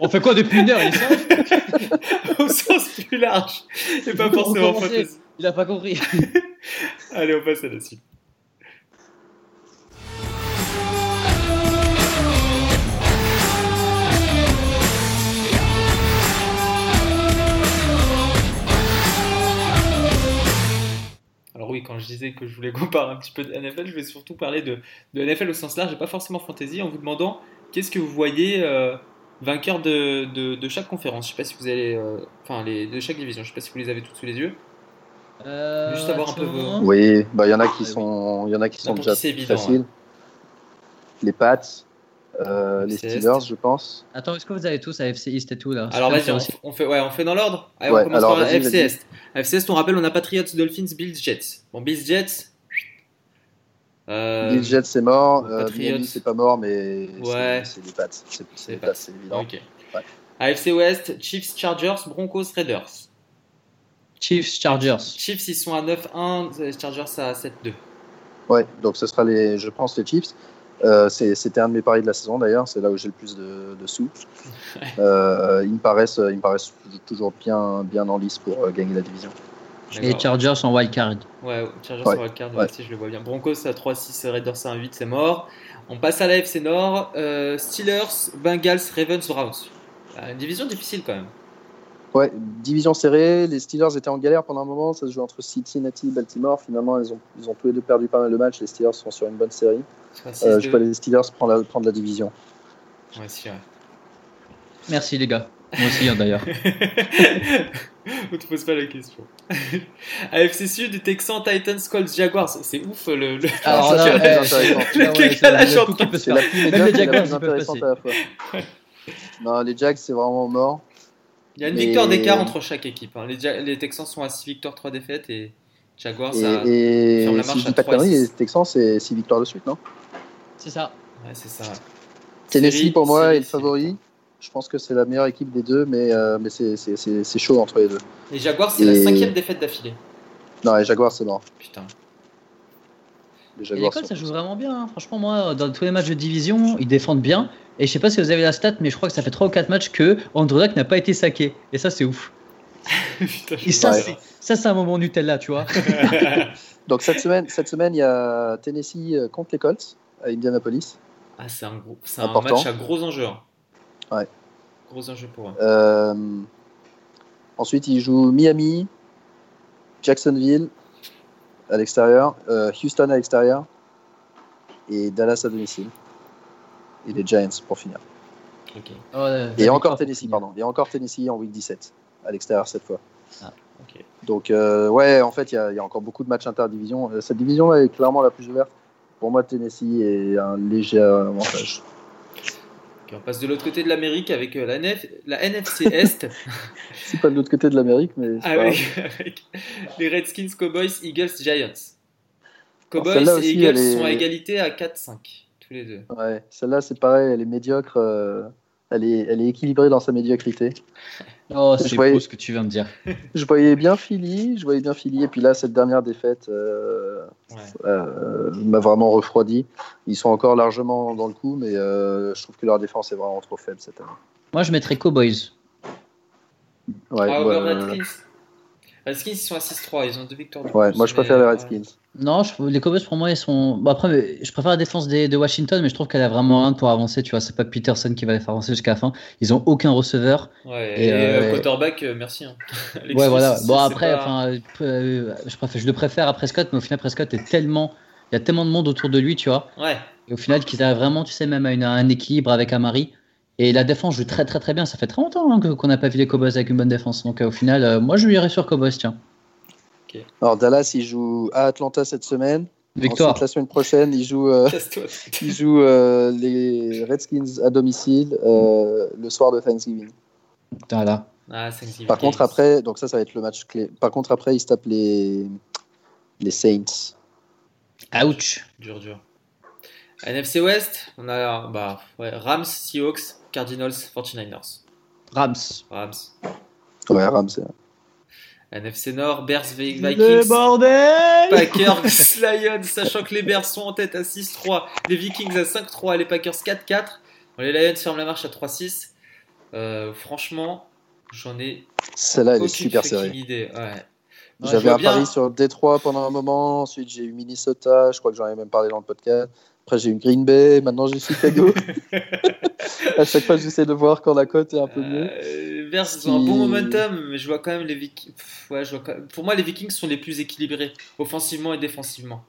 On fait quoi depuis une heure *laughs* au sens plus large. Et pas forcément il a pas compris. *laughs* Allez, on passe à la suite. Alors oui, quand je disais que je voulais *laughs* qu'on parle un petit peu de NFL, je vais surtout parler de, de NFL au sens large et pas forcément fantasy en vous demandant qu'est-ce que vous voyez euh, vainqueur de, de, de chaque conférence? Je sais pas si vous allez, euh, enfin les, de chaque division. Je sais pas si vous les avez toutes sous les yeux. Euh, Juste avoir un peu vos-. Oui, bah, il y en a qui sont, il y en a qui sont déjà évident, faciles. Les Pats, euh, les FC Steelers, je pense. Attends, est-ce que vous avez tous AFC East et tout là? Alors vas-y, on, fait, ouais, on fait dans l'ordre. Allez, Ouais, on commence alors, par AFC vas-y. Est. AFC Est, on rappelle, on a Patriots, Dolphins, Bills, Jets. Bon, Bills, Jets. Euh, Les Jets, c'est mort. Euh, Patriots. Miami, c'est pas mort, mais c'est- Ouais. c'est les Pats. C'est les Pats, c'est évident. Ok. Ouais. AFC West, Chiefs, Chargers, Broncos, Raiders. Chiefs, Chargers. Chiefs, ils sont à 9-1, les Chargers à 7-2. Ouais, donc ce sera les, je pense les Chiefs. Euh, c'est- C'était un de mes paris de la saison d'ailleurs, c'est là où j'ai le plus de, de sous. Euh, ils me paraissent, ils me paraissent toujours bien, bien en lice pour euh, gagner la division. Et. Chargers en wildcard. Ouais, Chargers Ouais. sur wildcard, Ouais. aussi, je le vois bien. Broncos à 3-6, Raiders à 1-8, c'est mort. On passe à la FC Nord. Euh, Steelers, Bengals, Ravens, Browns. Ah, Une division difficile quand même. Ouais, division serrée. Les Steelers étaient en galère pendant un moment. Ça se joue entre Cincinnati et Baltimore. Finalement, ils ont, ils ont tous les deux perdu pas mal de matchs. Les Steelers sont sur une bonne série. Euh, 6-2. je vois les Steelers prendre la, prendre la division. Ouais, si, ouais. Merci les gars. Moi aussi hein, d'ailleurs. *laughs* On te pose pas la question. *laughs* AFC Sud, Texans, Titans, Colts, Jaguars. C'est ouf le. le- Alors ça, là, eh, Le c'est- calage il y a entre- Même les Jaguars, ils peuvent passer. Non, les Jags, c'est vraiment mort. Il y a une Mais- victoire d'écart entre chaque équipe. hein. Les, Texans sont à 6 victoires, 3 défaites et Jaguars Et, à. et ferme la si marche je à dis pas de 3 et conneries, 6. les Texans, c'est 6 victoires de suite, non? C'est ça. Ouais, c'est ça. Tennessee, Série- pour moi, série- est le favori. Je pense que c'est la meilleure équipe des deux, mais, euh, mais c'est- c'est c'est- c'est chaud entre les deux. Les Jaguars, c'est la cinquième défaite d'affilée. Non, les Jaguars, c'est mort. Putain. Les l'école, ça joue vraiment bien. hein. Franchement, moi, dans tous les matchs de division, ils défendent bien. Et je sais pas si vous avez la stat, mais je crois que ça fait 3 ou 4 matchs que Andrew Luck n'a pas été saqué. Et ça, c'est ouf. *laughs* Putain, Et ça, c'est ça, c'est un moment Nutella, tu vois. *laughs* Donc cette semaine, cette semaine, il y a Tennessee euh, contre les Colts à Indianapolis. Ah, c'est un, gros, c'est un match à gros enjeux. hein. Ouais. Gros enjeux pour eux. Euh, ensuite, ils jouent Miami, Jacksonville à l'extérieur, euh, Houston à l'extérieur et Dallas à domicile. Et les Giants pour finir. Ok. Et encore Tennessee, pardon. Et encore Tennessee en week 17 à l'extérieur cette fois. ok. Donc, euh, ouais, en fait, il y, a- il y a encore beaucoup de matchs interdivision. Euh, Cette division-là est clairement la plus ouverte. Pour moi, Tennessee est un léger avantage. On passe de l'autre côté de l'Amérique avec euh, la, NF, la NFC Est. *laughs* C'est pas de l'autre côté de l'Amérique, mais c'est pas grave. avec, *laughs* avec les Redskins, Cowboys, Eagles, Giants. Cowboys et Eagles est- sont à égalité à 4-5, tous les deux. Ouais, celle-là, c'est pareil, elle est médiocre. euh, elle, est, elle est équilibrée dans sa médiocrité. *laughs* Oh, Je c'est voyais- beau ce que tu viens de dire. *laughs* Je voyais bien Philly, je voyais bien Philly, et puis là, cette dernière défaite euh, Ouais. euh, m'a vraiment refroidi. Ils sont encore largement dans le coup, mais euh, je trouve que leur défense est vraiment trop faible cette année. Moi, je mettrais Cowboys. Ouais, ah, euh, Redskins. Redskins, ils sont à 6-3, ils ont deux victoires. de ouais, plus, moi je préfère les ouais. Redskins. Non, je- les Cowboys pour moi ils sont. Bon, après, mais je préfère la défense des- de Washington, mais je trouve qu'elle a vraiment rien pour avancer. Tu vois, c'est pas Peterson qui va les faire avancer jusqu'à la fin. Ils ont aucun receveur. Ouais, Et, et, euh, euh, quarterback, euh, merci. hein. *laughs* Ouais, voilà. Bon après, pas- enfin, euh, je préfère, je le préfère à Prescott, mais au final Prescott est tellement, il y a tellement de monde autour de lui, tu vois. Ouais, Et au final, qu'ils arrivent vraiment, tu sais, même à, une- à un équilibre avec Amari. Et la défense joue très très très bien. Ça fait très longtemps hein, que- qu'on n'a pas vu les Cowboys avec une bonne défense. Donc euh, au final, euh, moi je lui irai sur Cowboys, tiens. Alors Dallas, il joue à Atlanta cette semaine. Victoire. Ensuite, la semaine prochaine, il joue, euh, casse-toi. *laughs* il joue euh, les Redskins à domicile euh, le soir de Thanksgiving. Voilà. Ah, Thanksgiving Par contre, après, donc ça, ça va être le match clé. Par contre, après, il se tape les, les Saints. Ouch. Dur, dur. NFC West, on a bah, ouais, Rams, Seahawks, Cardinals, 49ers. Rams. Rams. Ouais, Rams. c'est- NFC Nord, Bears, V- Le Vikings, bordel Packers, *laughs* Lions, sachant que les Bears sont en tête à 6-3, les Vikings à 5-3, les Packers 4-4. Bon, les Lions ferment la marche à 3-6. Euh, franchement, j'en ai Celle-là, elle est super serrée. idée. Ouais. Ouais, J'avais un bien. pari sur Détroit pendant un moment, ensuite j'ai eu Minnesota, je crois que j'en ai même parlé dans le podcast. Après j'ai eu Green Bay, maintenant j'ai Chicago. *laughs* à chaque fois j'essaie de voir quand la cote est un peu mieux. Euh, ils ont un bon momentum, mais je vois quand même les Vikings. Ouais, je vois quand même- Pour moi, les Vikings sont les plus équilibrés, offensivement et défensivement.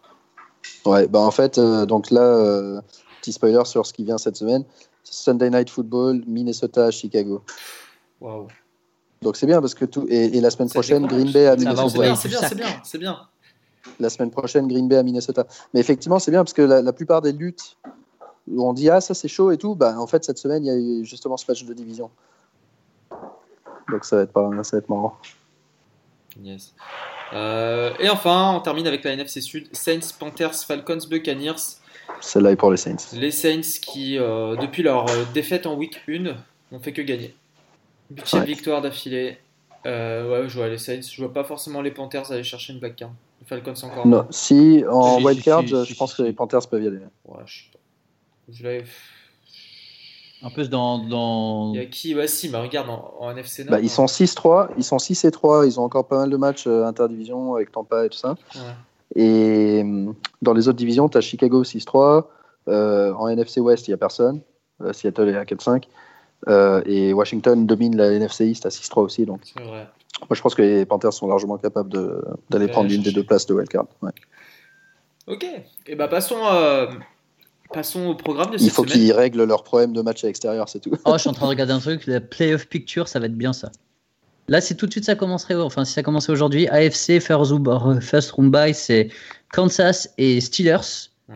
Ouais, bah en fait, euh, donc là, euh, petit spoiler sur ce qui vient cette semaine Sunday Night Football, Minnesota, Chicago. Waouh. Donc c'est bien parce que tout. Et, et la semaine prochaine. Green Bay à Minnesota. c'est bien, c'est bien, c'est bien. La semaine prochaine, Green Bay à Minnesota. Mais effectivement, c'est bien parce que la, la plupart des luttes où on dit ah ça c'est chaud et tout, bah en fait cette semaine il y a eu justement ce match de division. Donc ça va être pas, ça va être marrant. Yes. Euh, et enfin, on termine avec la NFC Sud Saints, Panthers, Falcons, Buccaneers. Celle-là est pour les Saints. Les Saints qui, euh, depuis leur euh, défaite en week 1, n'ont fait que gagner. Huitième Ouais. victoire d'affilée. Euh, ouais, je vois les Saints. Je vois pas forcément les Panthers aller chercher une back card. Les Falcons encore. Non, si en Si, wildcard, si, je pense que les Panthers peuvent y aller. Ouais, je sais pas. Je l'avais- Un peu dans. dans... Il y a qui? Ouais, si, mais regarde en, en NFC Nord. Bah, ils sont 6-3, ils sont 6 et 3, ils ont encore pas mal de matchs euh, interdivision avec Tampa et tout ça. Ouais. Et hum, dans les autres divisions, tu as Chicago 6-3. Euh, en NFC West, il n'y a personne. Euh, Seattle est à 4-5. Euh, et Washington domine la NFC East à 6-3 aussi. Donc, C'est vrai. Moi, je pense que les Panthers sont largement capables de- d'aller prendre l'une des deux places de wildcard. Ouais. Ok. Et bah passons, euh, passons au programme de cette Il faut qu'ils règlent leurs problèmes de match à l'extérieur, c'est tout. Oh, je suis en train de regarder un truc. La playoff picture, ça va être bien ça. Là, c'est tout de suite ça commencerait. Enfin, si ça commençait aujourd'hui, AFC first, first c'est Kansas et Steelers. Ouais.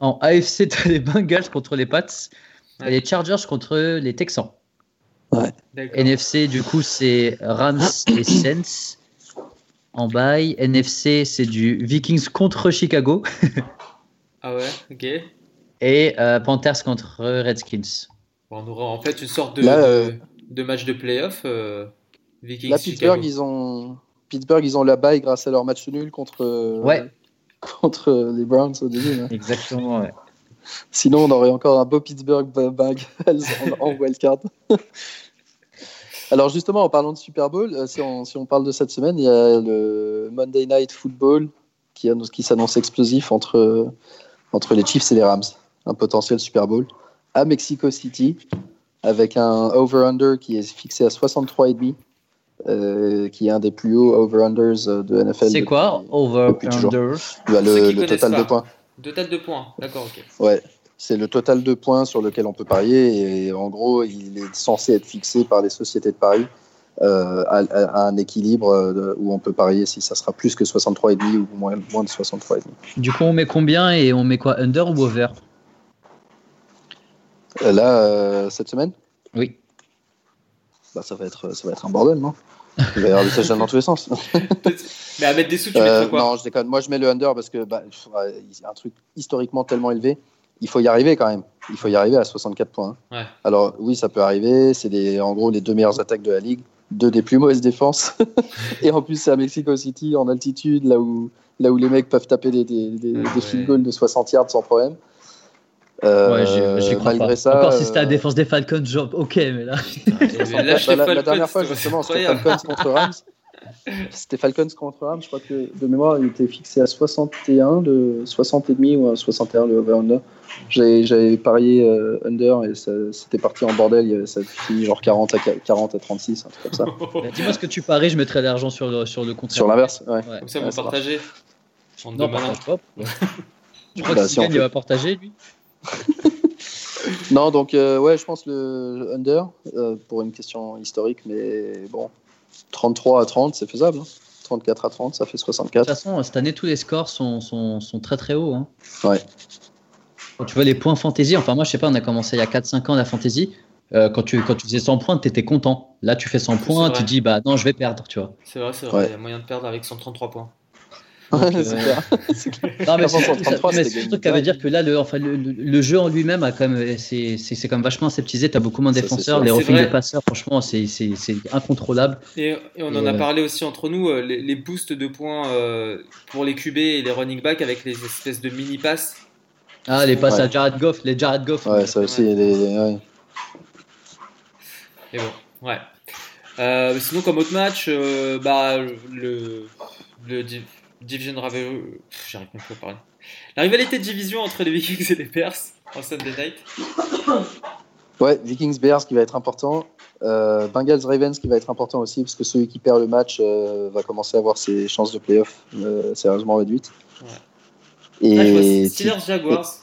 En AFC, t'as les Bengals contre les Pats Ouais. et les Chargers contre les Texans. NFC, du coup, c'est Rams et *coughs* Saints. En bye, NFC, c'est du Vikings contre Chicago *laughs* Ah ouais, ok. et euh, Panthers contre Redskins. Bon, on aura en fait une sorte de, Là, euh, de match de playoff. euh, Vikings Là, Chicago. Pittsburgh, ils ont... Pittsburgh, ils ont la baille grâce à leur match nul contre, euh, Ouais. *laughs* contre les Browns au début. hein. Exactement, ouais. Sinon, on aurait encore un beau Pittsburgh Bengals *laughs* en, en wildcard. *laughs* Alors justement, en parlant de Super Bowl, euh, si on, si on parle de cette semaine, il y a le Monday Night Football qui, qui s'annonce explosif entre, entre les Chiefs et les Rams. Un potentiel Super Bowl à Mexico City avec un over-under qui est fixé à 63,5, euh, qui est un des plus hauts over-unders euh, de NFL. C'est quoi Over, depuis toujours. under Bah, Pour ceux le, total pas. de points. Deux têtes de points. D'accord, ok. Ouais, c'est le total de points sur lequel on peut parier et en gros, il est censé être fixé par les sociétés de paris euh, à, à- à un équilibre euh, où on peut parier si ça sera plus que 63,5 ou moins, moins de 63,5. Du coup, on met combien et on met quoi Under ou over? Euh, Là, euh, cette semaine, Oui. bah, ça, va être, ça va être un bordel, non? Il va y avoir des touchdowns dans tous les sens. Mais à mettre des sous, tu Euh, mettrais quoi? non, je déconne. Moi, je mets le under parce que bah, un truc historiquement tellement élevé. Il faut y arriver quand même. Il faut y arriver à 64 points. Ouais. Alors, oui, ça peut arriver. C'est en gros les deux meilleures attaques de la ligue, deux des plus mauvaises défenses. *laughs* Et en plus, c'est à Mexico City, en altitude, là où, là où les mecs peuvent taper des, des, des- Ouais. des field goals de 60 yards sans problème. Euh, Ouais, j'y- j'y crois malgré pas. ça, Encore si c'était la euh, défense des Falcons, genre, ok, mais là. Mais bah, les la, dernière fois, justement, c'était. Falcons contre Rams. C'était Falcons contre Rams. Je crois que de mémoire, il était fixé à 61, de 60 et demi ou à 61 le over-under. J'avais j'avais parié euh, under et c'était parti en bordel. Il ça fini genre 40 à 40 à 36, un truc comme ça. *laughs* Bah, Dis-moi ce que tu paries, je mettrai l'argent sur le, sur le contraire. Sur l'inverse, ouais. Ouais. Comme ça, Ouais, vous partagez. Non, pas. *laughs* Tu crois Bah, que si si on gagne, il fait- va partager, lui? *laughs* Non, donc euh, ouais, je pense le under euh, pour une question historique, mais bon, 33 à 30, c'est faisable. hein. 34 à 30, ça fait De toute 64. façon, cette année, tous les scores sont, sont, sont très très hauts. hein. Ouais. Quand tu vois les points fantasy, enfin moi je sais pas, on a commencé il y a 4-5 ans la fantasy. euh, quand, tu, quand tu faisais 100 points, tu étais content. Là, tu fais 100 points, tu dis bah non, je vais perdre, tu vois. C'est vrai, c'est vrai. Ouais. Il y a moyen de perdre avec 133 points. Donc, Ouais, c'est euh, clair. *laughs* C'est clair. Non, mais c'est sur surtout 33, ça- mais c'était c'est surtout gagné. qu'elle veut dire que là, le, enfin, le, jeu en lui-même a quand même, c'est, c'est, c'est quand même vachement aseptisé. T'as beaucoup moins de défenseurs, les vrai. de passeurs, franchement, c'est, c'est, c'est incontrôlable. Et, et on Et en a ouais. parlé aussi entre nous, euh, les, les boosts de points euh, pour les QB et les running back avec les espèces de mini passes. Ah, les passes Ouais. à Jared Goff, les Jared Goff. Ouais, ça aussi, les- ouais. Et bon, ouais. Euh, sinon, comme autre match, euh, bah, le, Division Rivalry. même plus à parler. La rivalité de division entre les Vikings et les Bears en Sunday night. Ouais, Vikings Bears qui va être important. Euh, Bengals Ravens qui va être important aussi parce que celui qui perd le match euh, va commencer à avoir ses chances de playoff euh, sérieusement réduites. Ouais. Et Ah, Steelers Jaguars.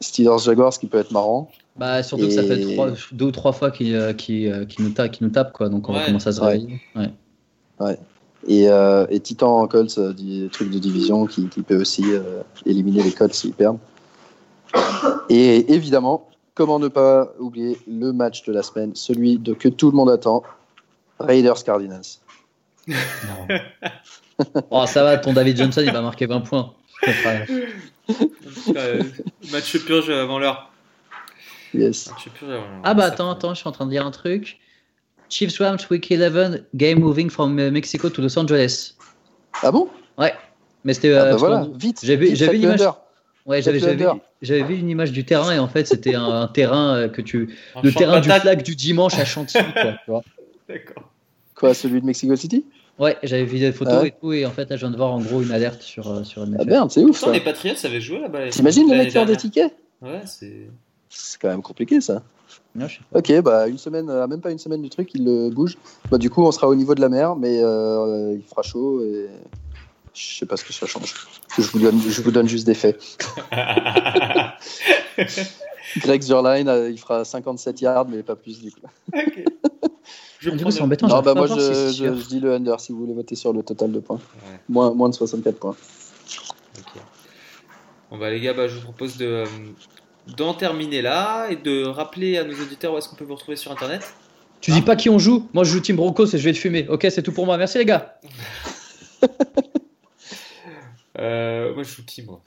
Steelers Jaguars qui peut être marrant. Bah, surtout que ça fait trois, deux ou trois fois qu'ils nous, tapent, quoi. Donc on Ouais. va commencer à se Ouais. réveiller. Ouais. Et, euh, et Titan Colts, euh, du truc de division qui, qui peut aussi euh, éliminer les Colts s'ils perdent. Et évidemment, comment ne pas oublier le match de la semaine, celui de, que tout le monde attend, Raiders Cardinals. *laughs* Oh, ça va, ton David Johnson, il va marquer 20 points. Match purge avant l'heure. Yes. Match purge avant l'heure. Ah bah attends, attends, je suis en train de dire un truc. Chiefs Rams Week 11, game moving from uh, Mexico to Los Angeles. Ah bon? Ouais, mais c'était. Ah euh, bah voilà, vite. J'ai vu- le l'image. Ouais, j'avais le vu, under. j'avais vu une image du terrain et en fait c'était un, un terrain euh, que tu Un le terrain du flag du dimanche à Chantilly quoi. *laughs* D'accord. Quoi, celui de Mexico City? Ouais, j'avais vu des photos Ah et tout et en fait là je viens de voir en gros une alerte sur euh, sur Ah merde, c'est ouf ça. les Patriots avaient joué là-bas. T'imagines les l'année mecs qui ont des tickets? Ouais, c'est. C'est quand même compliqué ça. Non. Ok, bah une semaine, euh, même pas une semaine du truc, il euh, bouge. Bah du coup, on sera au niveau de la mer, mais euh, il fera chaud et je sais pas ce que ça change. Je vous donne, je vous donne juste des faits. *laughs* Greg Zerline, euh, il fera 57 yards, mais pas plus du coup. Ok. *laughs* Je Du coup, c'est embêtant. Non, bah moi si je, je, dis le under si vous voulez voter sur le total de points. Ouais, Moins, moins de 64 points. ok. Bon bah les gars, bah, je vous propose de d'en terminer là et de rappeler à nos auditeurs où est-ce qu'on peut vous retrouver sur internet. Tu dis pas qui on joue Moi je joue Team Broncos et je vais te fumer. Ok, c'est tout pour moi. Merci les gars. *laughs* Euh, moi je joue qui moi?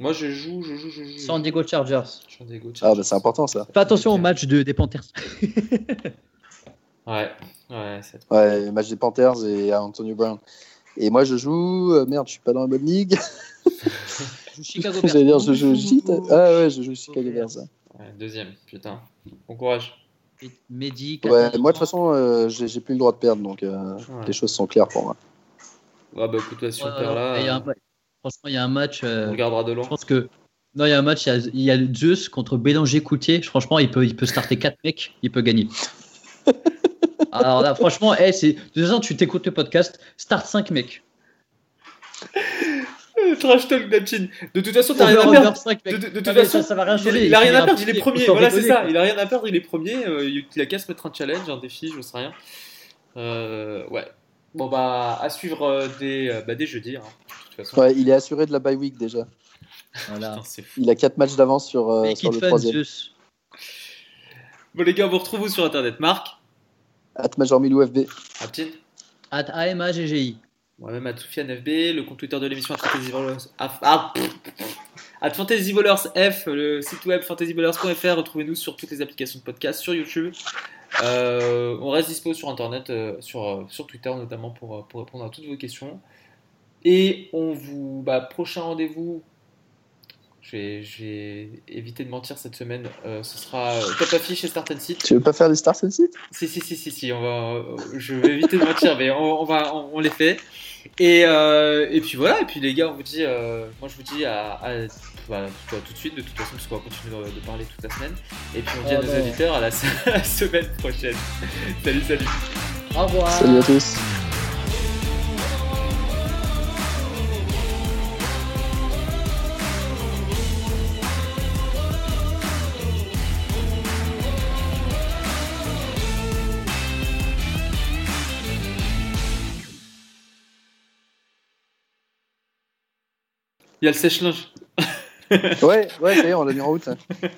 Moi je joue, je joue, je joue. San Diego Chargers. San Diego Ah Chargers. bah c'est important ça. Fais attention au match de, des Panthers. Ouais, ouais, c'est Ouais, match des Panthers et à Antonio Brown. Et moi je joue. euh, merde, je suis pas dans la bonne ligue. *laughs* Joue Chicago Bears. J'allais dire je joue Gite. Ah ouais, je joue Chicago Bears. ouais, deuxième, putain. Bon courage. Mehdi, Ouais, 14 moi de toute façon, euh, j'ai plus le droit de perdre, donc euh, Ouais. les choses sont claires pour moi. Ouais, bah écoute, si on perd là, y a un euh, Franchement, il y a un match. euh, on regardera de loin. Je pense que. Non, il y a un match, il y a, il y a Zeus contre Bélanger Coutier. Franchement, il peut, il peut starter 4 mecs, il peut gagner. *laughs* Alors là, franchement, eh, c'est... de toute façon, tu t'écoutes le podcast, start 5 mecs. Trash talk d'Apchin. De toute façon, t'as rien à perdre. 5 De, de- de toute mais façon, ça, ça va rien il, changer. il a rien à perdre, il est premier, Voilà, c'est ça. Il a rien à perdre, il est premier. euh, il a qu'à se mettre un challenge, un défi, je sais rien. Euh, ouais. Bon, bah, à suivre euh, des, euh, bah, des jeudis. hein, de toute façon. Ouais, il est assuré de la bye week déjà. Voilà. Putain. Il a 4 matchs d'avance sur, euh, sur le troisième. Bon, les gars, on vous retrouve sur internet Marc? At Major Milou FB. Aptin At AMAGGI. Moi-même, à Soufiane FB, le compte Twitter de l'émission at Fantasy Ballers. Ah, F, le site web fantasyballers.fr. Retrouvez-nous sur toutes les applications de podcast, sur YouTube. Euh, on reste dispo sur internet, euh, sur, euh, sur Twitter notamment pour, pour répondre à toutes vos questions. Et on vous. Bah, prochain rendez-vous. Je vais, je vais éviter de mentir cette semaine. euh, ce sera euh, top affiche et start and sit. Tu veux pas faire des stars site? Si, si, si, si, si, on va, euh, je vais éviter de mentir, mais on, on va, on, on les fait. Et, euh, et puis voilà, et puis les gars, on vous dit, euh, moi je vous dis à, à, bah, à tout de suite, de toute façon, parce qu'on va continuer de, de parler toute la semaine. Et puis on dit à Oh nos auditeurs à la, à la *laughs* semaine prochaine. Salut, salut. Au revoir. Salut à tous. Il y a le sèche-linge. *laughs* Ouais, ouais, est, on l'a mis en route. *laughs*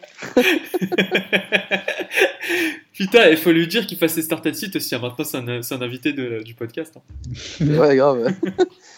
Putain, il faut lui dire qu'il fasse ses start and sit aussi. hein. Maintenant, c'est un, un invité de- du podcast. hein. Ouais, grave. *laughs*